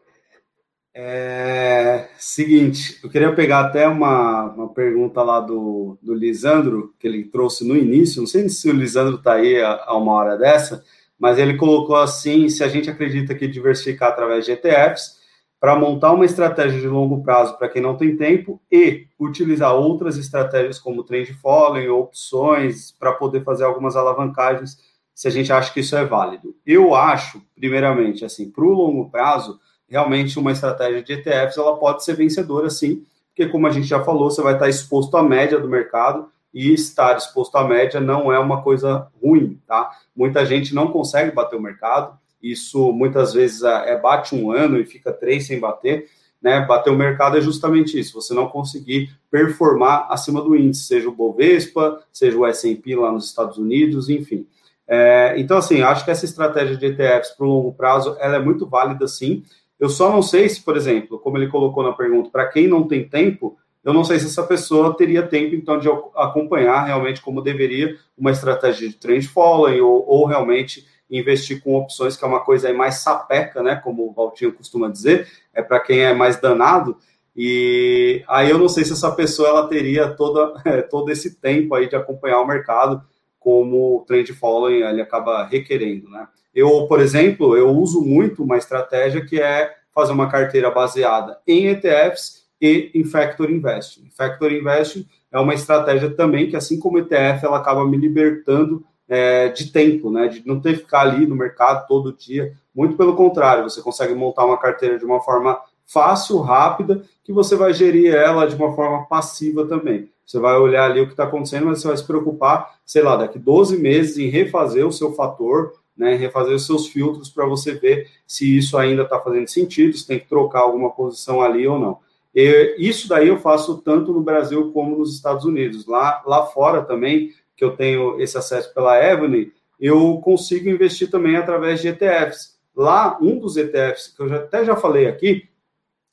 É, seguinte, eu queria pegar até uma, uma pergunta lá do, do Lisandro, que ele trouxe no início. Não sei se o Lisandro está aí a, a, uma hora dessa, mas ele colocou assim: se a gente acredita que diversificar através de ETFs para montar uma estratégia de longo prazo para quem não tem tempo e utilizar outras estratégias como trend following, opções, para poder fazer algumas alavancagens, se a gente acha que isso é válido. Eu acho, primeiramente, assim, para o longo prazo, realmente uma estratégia de ETFs ela pode ser vencedora, sim, porque como a gente já falou, você vai estar exposto à média do mercado e estar exposto à média não é uma coisa ruim, tá? Muita gente não consegue bater o mercado, isso muitas vezes é, é bate um ano e fica três sem bater, né? Bater o mercado é justamente isso, você não conseguir performar acima do índice, seja o Bovespa, seja o S&P lá nos Estados Unidos, enfim. É, então, assim, acho que essa estratégia de ETFs para o longo prazo, ela é muito válida, sim. Eu só não sei se, por exemplo, como ele colocou na pergunta, para quem não tem tempo, eu não sei se essa pessoa teria tempo, então, de acompanhar realmente como deveria uma estratégia de trend following ou, ou realmente investir com opções, que é uma coisa aí mais sapeca, né? Como o Valtinho costuma dizer, é para quem é mais danado. E aí eu não sei se essa pessoa ela teria toda, <laughs> é, todo esse tempo aí de acompanhar o mercado como o trend following ele acaba requerendo, né? Eu, por exemplo, eu uso muito uma estratégia que é fazer uma carteira baseada em ETFs e em Factor Investing. Factor Investing é uma estratégia também que, assim como ETF, ela acaba me libertando é, de tempo, né? De não ter que ficar ali no mercado todo dia. Muito pelo contrário, você consegue montar uma carteira de uma forma fácil, rápida, que você vai gerir ela de uma forma passiva também. Você vai olhar ali o que está acontecendo, mas você vai se preocupar, sei lá, daqui 12 meses em refazer o seu fator, né, refazer os seus filtros para você ver se isso ainda está fazendo sentido, se tem que trocar alguma posição ali ou não. E isso daí eu faço tanto no Brasil como nos Estados Unidos. Lá, lá fora também, que eu tenho esse acesso pela Avenue, eu consigo investir também através de ETFs. Lá, um dos ETFs, que eu já, até já falei aqui,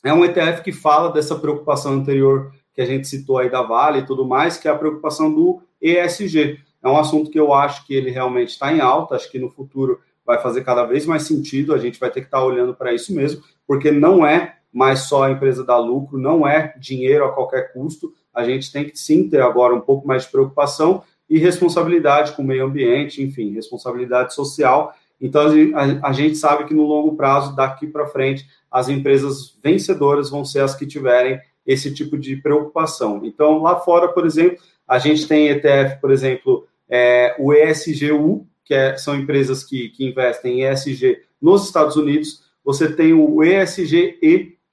é um ETF que fala dessa preocupação anterior que a gente citou aí da Vale e tudo mais, que é a preocupação do ESG. É um assunto que eu acho que ele realmente está em alta, acho que no futuro vai fazer cada vez mais sentido, a gente vai ter que estar tá olhando para isso mesmo, porque não é mais só a empresa dar lucro, não é dinheiro a qualquer custo, a gente tem que sim ter agora um pouco mais de preocupação e responsabilidade com o meio ambiente, enfim, responsabilidade social. Então, a, a gente sabe que no longo prazo, daqui para frente, as empresas vencedoras vão ser as que tiverem esse tipo de preocupação. Então, lá fora, por exemplo, a gente tem ETF, por exemplo, é, o ESGU, que é, são empresas que, que investem em ESG nos Estados Unidos. Você tem o ESGE,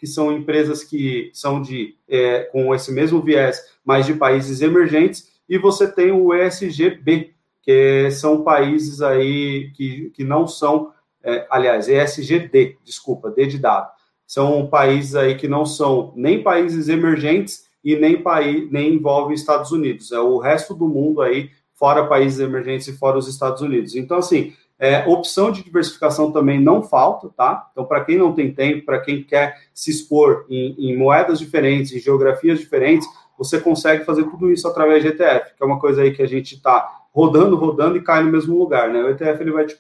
que são empresas que são de é, com esse mesmo viés, mas de países emergentes e você tem o ESGB, que são países aí que, que não são, é, aliás, ESGD, desculpa, D de dado. São países aí que não são nem países emergentes e nem, país, nem envolvem Estados Unidos. É o resto do mundo aí, fora países emergentes e fora os Estados Unidos. Então, assim, é, opção de diversificação também não falta, tá? Então, para quem não tem tempo, para quem quer se expor em, em, moedas diferentes, em geografias diferentes, você consegue fazer tudo isso através de ETF, que é uma coisa aí que a gente está rodando, rodando e cai no mesmo lugar, né? O ETF ele vai te,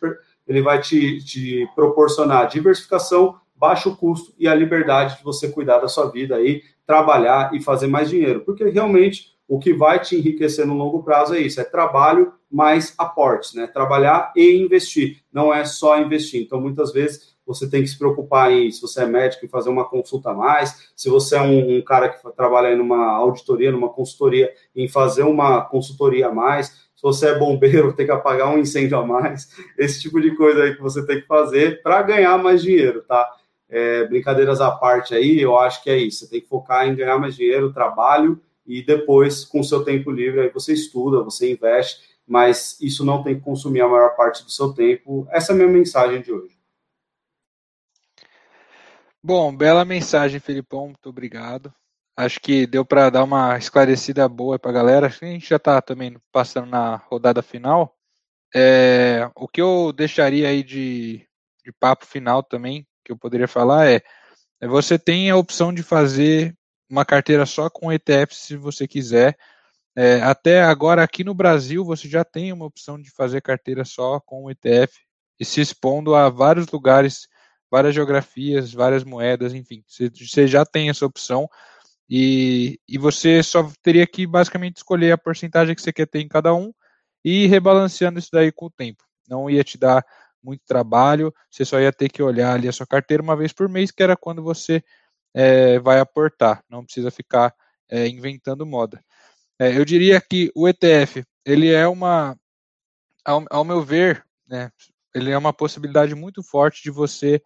ele vai te, te proporcionar diversificação, baixo custo e a liberdade de você cuidar da sua vida aí, trabalhar e fazer mais dinheiro, porque realmente o que vai te enriquecer no longo prazo é isso, é trabalho mais aportes, né? Trabalhar e investir, não é só investir. Então, muitas vezes você tem que se preocupar em, se você é médico, em fazer uma consulta a mais, se você é um, um cara que trabalha em uma auditoria, numa consultoria, em fazer uma consultoria a mais, se você é bombeiro, <laughs> tem que apagar um incêndio a mais, esse tipo de coisa aí que você tem que fazer para ganhar mais dinheiro, tá? É, brincadeiras à parte aí, eu acho que é isso, você tem que focar em ganhar mais dinheiro, trabalho, e depois, com o seu tempo livre, aí você estuda, você investe, mas isso não tem que consumir a maior parte do seu tempo. Essa é a minha mensagem de hoje. Bom, bela mensagem, Felipão. Muito obrigado. Acho que deu para dar uma esclarecida boa para a galera. Acho que a gente já está também passando na rodada final. É, o que eu deixaria aí de, de papo final também, que eu poderia falar é, é você tem a opção de fazer uma carteira só com ETF se você quiser. É, até agora aqui no Brasil você já tem uma opção de fazer carteira só com ETF e se expondo a vários lugares várias geografias, várias moedas, enfim, você já tem essa opção e, e você só teria que basicamente escolher a porcentagem que você quer ter em cada um e ir rebalanceando isso daí com o tempo. Não ia te dar muito trabalho, você só ia ter que olhar ali a sua carteira uma vez por mês, que era quando você é, vai aportar, não precisa ficar é, inventando moda. É, eu diria que o ETF, ele é uma, ao, ao meu ver, né, ele é uma possibilidade muito forte de você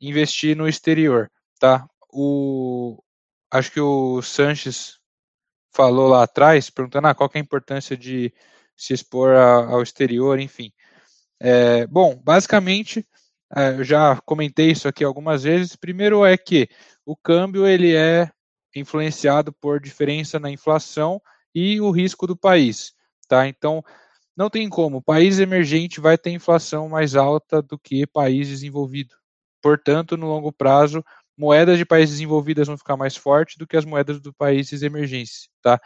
investir no exterior, tá? O, acho que o Sanches falou lá atrás, perguntando ah, qual é a importância de se expor a, ao exterior, enfim. É, bom, basicamente, é, eu já comentei isso aqui algumas vezes. Primeiro é que o câmbio ele é influenciado por diferença na inflação e o risco do país, tá? Então, não tem como. País emergente vai ter inflação mais alta do que país desenvolvido. Portanto, no longo prazo, moedas de países desenvolvidos vão ficar mais fortes do que as moedas dos países emergentes, tá?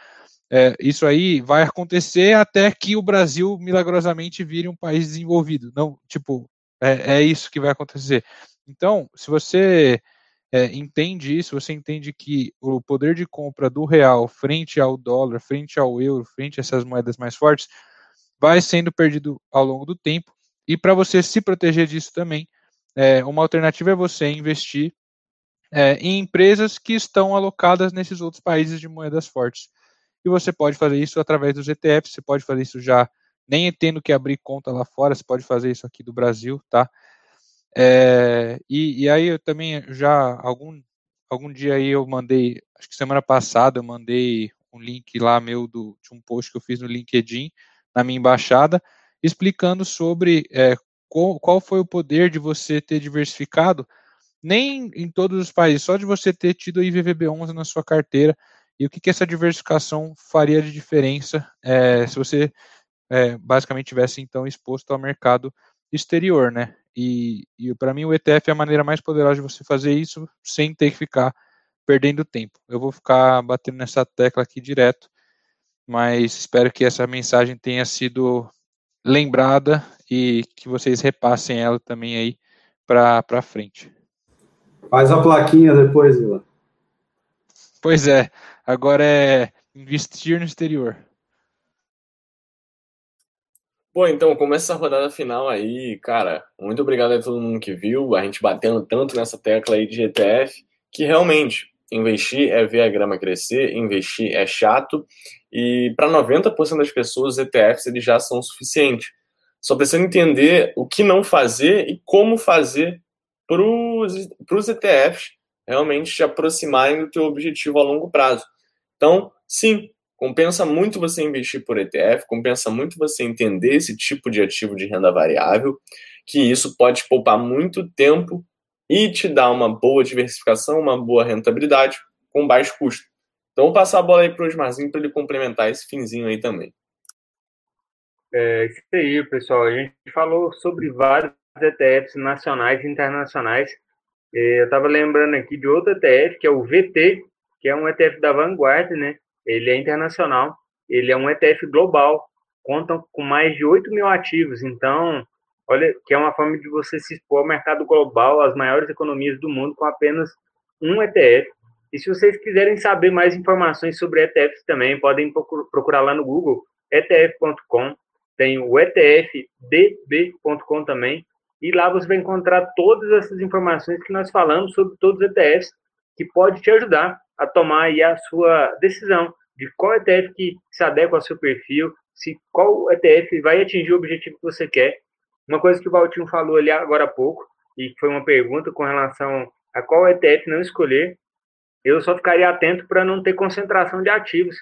É, isso aí vai acontecer até que o Brasil milagrosamente vire um país desenvolvido. Não, tipo, é, é isso que vai acontecer. Então, se você é, entende isso, você entende que o poder de compra do real frente ao dólar, frente ao euro, frente a essas moedas mais fortes, vai sendo perdido ao longo do tempo. E para você se proteger disso também, é, uma alternativa é você investir é, em empresas que estão alocadas nesses outros países de moedas fortes. E você pode fazer isso através dos ETFs, você pode fazer isso já nem tendo que abrir conta lá fora, você pode fazer isso aqui do Brasil, tá? É, e, e, aí eu também já algum algum dia aí eu mandei, acho que semana passada eu mandei um link lá meu do, de um post que eu fiz no LinkedIn na minha embaixada explicando sobre é, qual, qual foi o poder de você ter diversificado nem em todos os países, só de você ter tido o IVVB11 na sua carteira e o que, que essa diversificação faria de diferença é, se você é, basicamente tivesse então exposto ao mercado exterior, né? E, e para mim o ETF é a maneira mais poderosa de você fazer isso sem ter que ficar perdendo tempo. Eu vou ficar batendo nessa tecla aqui direto, mas espero que essa mensagem tenha sido lembrada e que vocês repassem ela também aí para frente. Faz a plaquinha depois, Vila. Pois é, agora é investir no exterior. Bom, então, como essa rodada final aí, cara, muito obrigado a todo mundo que viu, a gente batendo tanto nessa tecla aí de ETF, que realmente investir é ver a grama crescer, investir é chato, e para 90% das pessoas, ETFs eles já são suficientes. Só precisa entender o que não fazer e como fazer para os ETFs realmente te aproximarem do teu objetivo a longo prazo. Então, sim, Compensa muito você investir por ETF, compensa muito você entender esse tipo de ativo de renda variável, que isso pode poupar muito tempo e te dar uma boa diversificação, uma boa rentabilidade com baixo custo. Então, vou passar a bola aí para o Osmarzinho para ele complementar esse finzinho aí também. É isso aí, pessoal. A gente falou sobre vários ETFs nacionais e internacionais. É, eu estava lembrando aqui de outro ETF, que é o VT, que é um ETF da Vanguard, né? Ele é internacional, ele é um ETF global, conta com mais de 8 mil ativos, então, olha, que é uma forma de você se expor ao mercado global, às maiores economias do mundo, com apenas um ETF. E se vocês quiserem saber mais informações sobre ETFs também, podem procurar lá no Google, etf.com, tem o etfdb.com também, e lá você vai encontrar todas essas informações que nós falamos sobre todos os ETFs, que pode te ajudar a tomar aí a sua decisão de qual ETF que se adequa ao seu perfil, se qual ETF vai atingir o objetivo que você quer. Uma coisa que o Valtinho falou ali agora há pouco, e foi uma pergunta com relação a qual ETF não escolher, eu só ficaria atento para não ter concentração de ativos.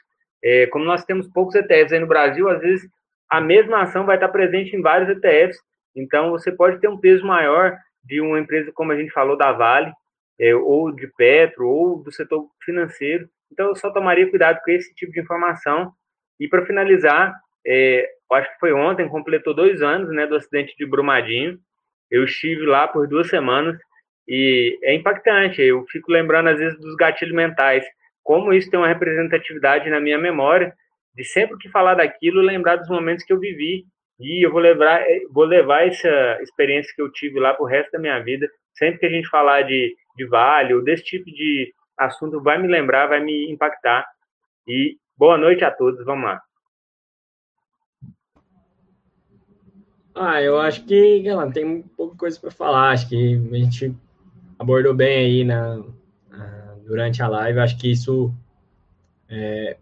É, como nós temos poucos ETFs aí no Brasil, às vezes a mesma ação vai estar presente em vários ETFs, então você pode ter um peso maior de uma empresa, como a gente falou, da Vale, é, ou de Petro, ou do setor financeiro. Então, eu só tomaria cuidado com esse tipo de informação. E, para finalizar, é, acho que foi ontem, completou dois anos né, do acidente de Brumadinho. Eu estive lá por duas semanas e é impactante. Eu fico lembrando, às vezes, dos gatilhos mentais. Como isso tem uma representatividade na minha memória, de sempre que falar daquilo, lembrar dos momentos que eu vivi. E eu vou levar, vou levar essa experiência que eu tive lá para o resto da minha vida. Sempre que a gente falar de de vale ou desse tipo de assunto vai me lembrar, vai me impactar. E boa noite a todos, vamos lá. Ah, eu acho que, não tem pouca coisa para falar. Acho que a gente abordou bem aí na, na durante a live. Acho que isso é,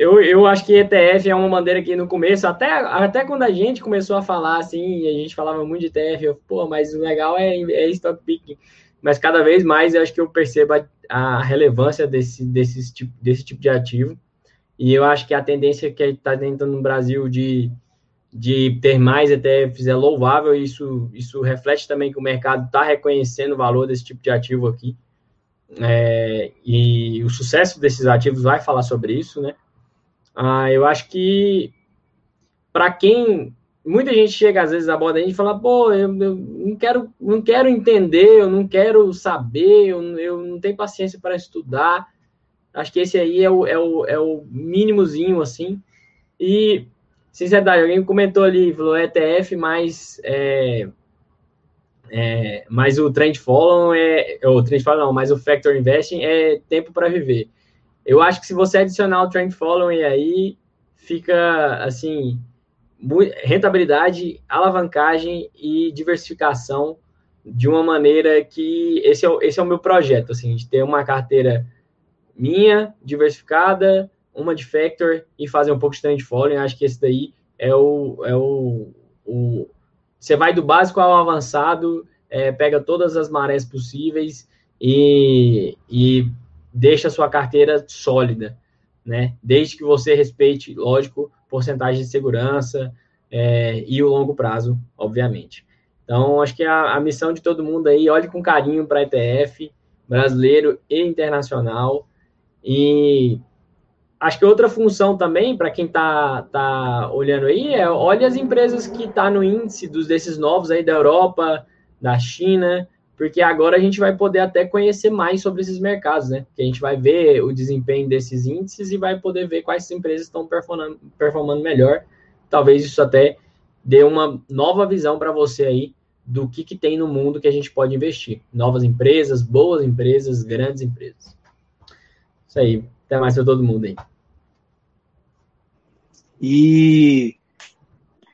eu, eu acho que ETF é uma maneira que no começo, até, até quando a gente começou a falar assim, a gente falava muito de ETF, eu, pô, mas o legal é, é stock picking mas cada vez mais eu acho que eu percebo a, a relevância desse, desse, tipo, desse tipo de ativo. E eu acho que a tendência que está tentando no Brasil de, de ter mais ETFs é louvável, e isso, isso reflete também que o mercado está reconhecendo o valor desse tipo de ativo aqui. É, e o sucesso desses ativos vai falar sobre isso, né? Ah, eu acho que para quem muita gente chega às vezes aborda a gente e fala, pô, eu, eu, não quero, não quero entender, eu não quero saber, eu, eu não tenho paciência para estudar. Acho que esse aí é o, é o, é o mínimozinho, assim. E, sinceridade, alguém comentou ali, falou ETF mais, é, é, mais o Trend Follow é, o Trend Follow não, mas o Factor Investing é tempo para viver. Eu acho que se você adicionar o Trend Following aí, fica, assim, rentabilidade, alavancagem e diversificação de uma maneira que esse é, esse é o meu projeto, assim, de ter uma carteira minha, diversificada, uma de Factor e fazer um pouco de trend following. Acho que esse daí é o, é o, o você vai do básico ao avançado, é, pega todas as marés possíveis e, e deixa a sua carteira sólida, né? Desde que você respeite, lógico, porcentagem de segurança é, e o longo prazo, obviamente. Então, acho que a, a missão de todo mundo aí, olhe com carinho para ETF brasileiro e internacional. E acho que outra função também, para quem está tá olhando aí, é olhe as empresas que estão tá no índice dos desses novos aí da Europa, da China, porque agora a gente vai poder até conhecer mais sobre esses mercados, né? Que a gente vai ver o desempenho desses índices e vai poder ver quais empresas estão performando, performando melhor. Talvez isso até dê uma nova visão para você aí do que, que tem no mundo que a gente pode investir. Novas empresas, boas empresas, grandes empresas. Isso aí. Até mais para todo mundo aí. E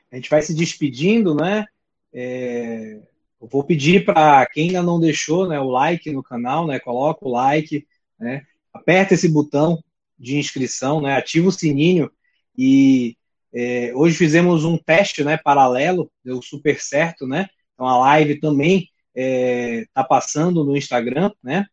a gente vai se despedindo, né? É, eu vou pedir para quem ainda não deixou né, o like no canal, né, coloca o like, né, aperta esse botão de inscrição, né, ativa o sininho e é, hoje fizemos um teste né, paralelo, deu super certo, né? Então a live também está é, tá passando no Instagram, né?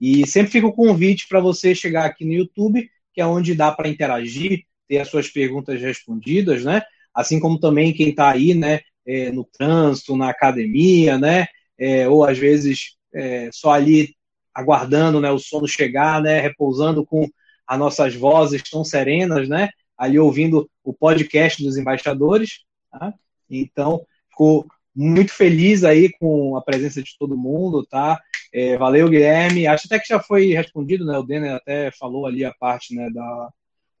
E sempre fica o convite para você chegar aqui no YouTube, que é onde dá para interagir, ter as suas perguntas respondidas, né? Assim como também quem está aí, né, é, no trânsito, na academia, né? É, ou às vezes é, só ali aguardando né, o sono chegar, né? Repousando com as nossas vozes tão serenas, né? Ali ouvindo o podcast dos embaixadores. Tá? Então, ficou muito feliz aí com a presença de todo mundo, tá? É, valeu, Guilherme. Acho até que já foi respondido, né? O Denner até falou ali a parte, né, da,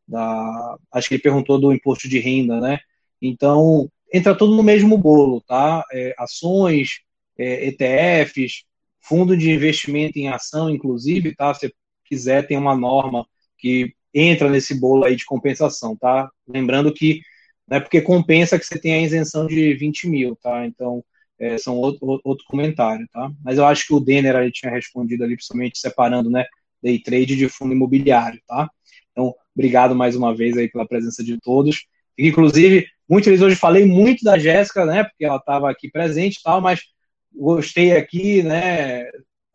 da... Acho que ele perguntou do imposto de renda, né? Então, entra tudo no mesmo bolo, tá? É, ações, é, ETFs, fundo de investimento em ação, inclusive, tá? Se quiser, tem uma norma que entra nesse bolo aí de compensação, tá? Lembrando que não é porque compensa que você tem a isenção de 20 mil, tá? Então, é, são outro, outro comentário, tá? Mas eu acho que o Denner ali tinha respondido ali, principalmente separando, né, day trade de fundo imobiliário, tá? Então, obrigado mais uma vez aí pela presença de todos. Inclusive, muito feliz hoje, falei muito da Jéssica, né, porque ela estava aqui presente e tal, mas gostei aqui, né,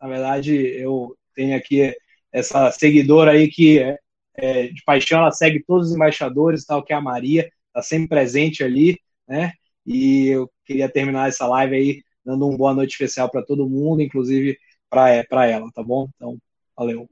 na verdade, eu tenho aqui essa seguidora aí que é, é, de paixão, ela segue todos os embaixadores tal, que é a Maria, está sempre presente ali, né, e eu queria terminar essa live aí dando uma boa noite especial para todo mundo, inclusive para ela, tá bom? Então, valeu.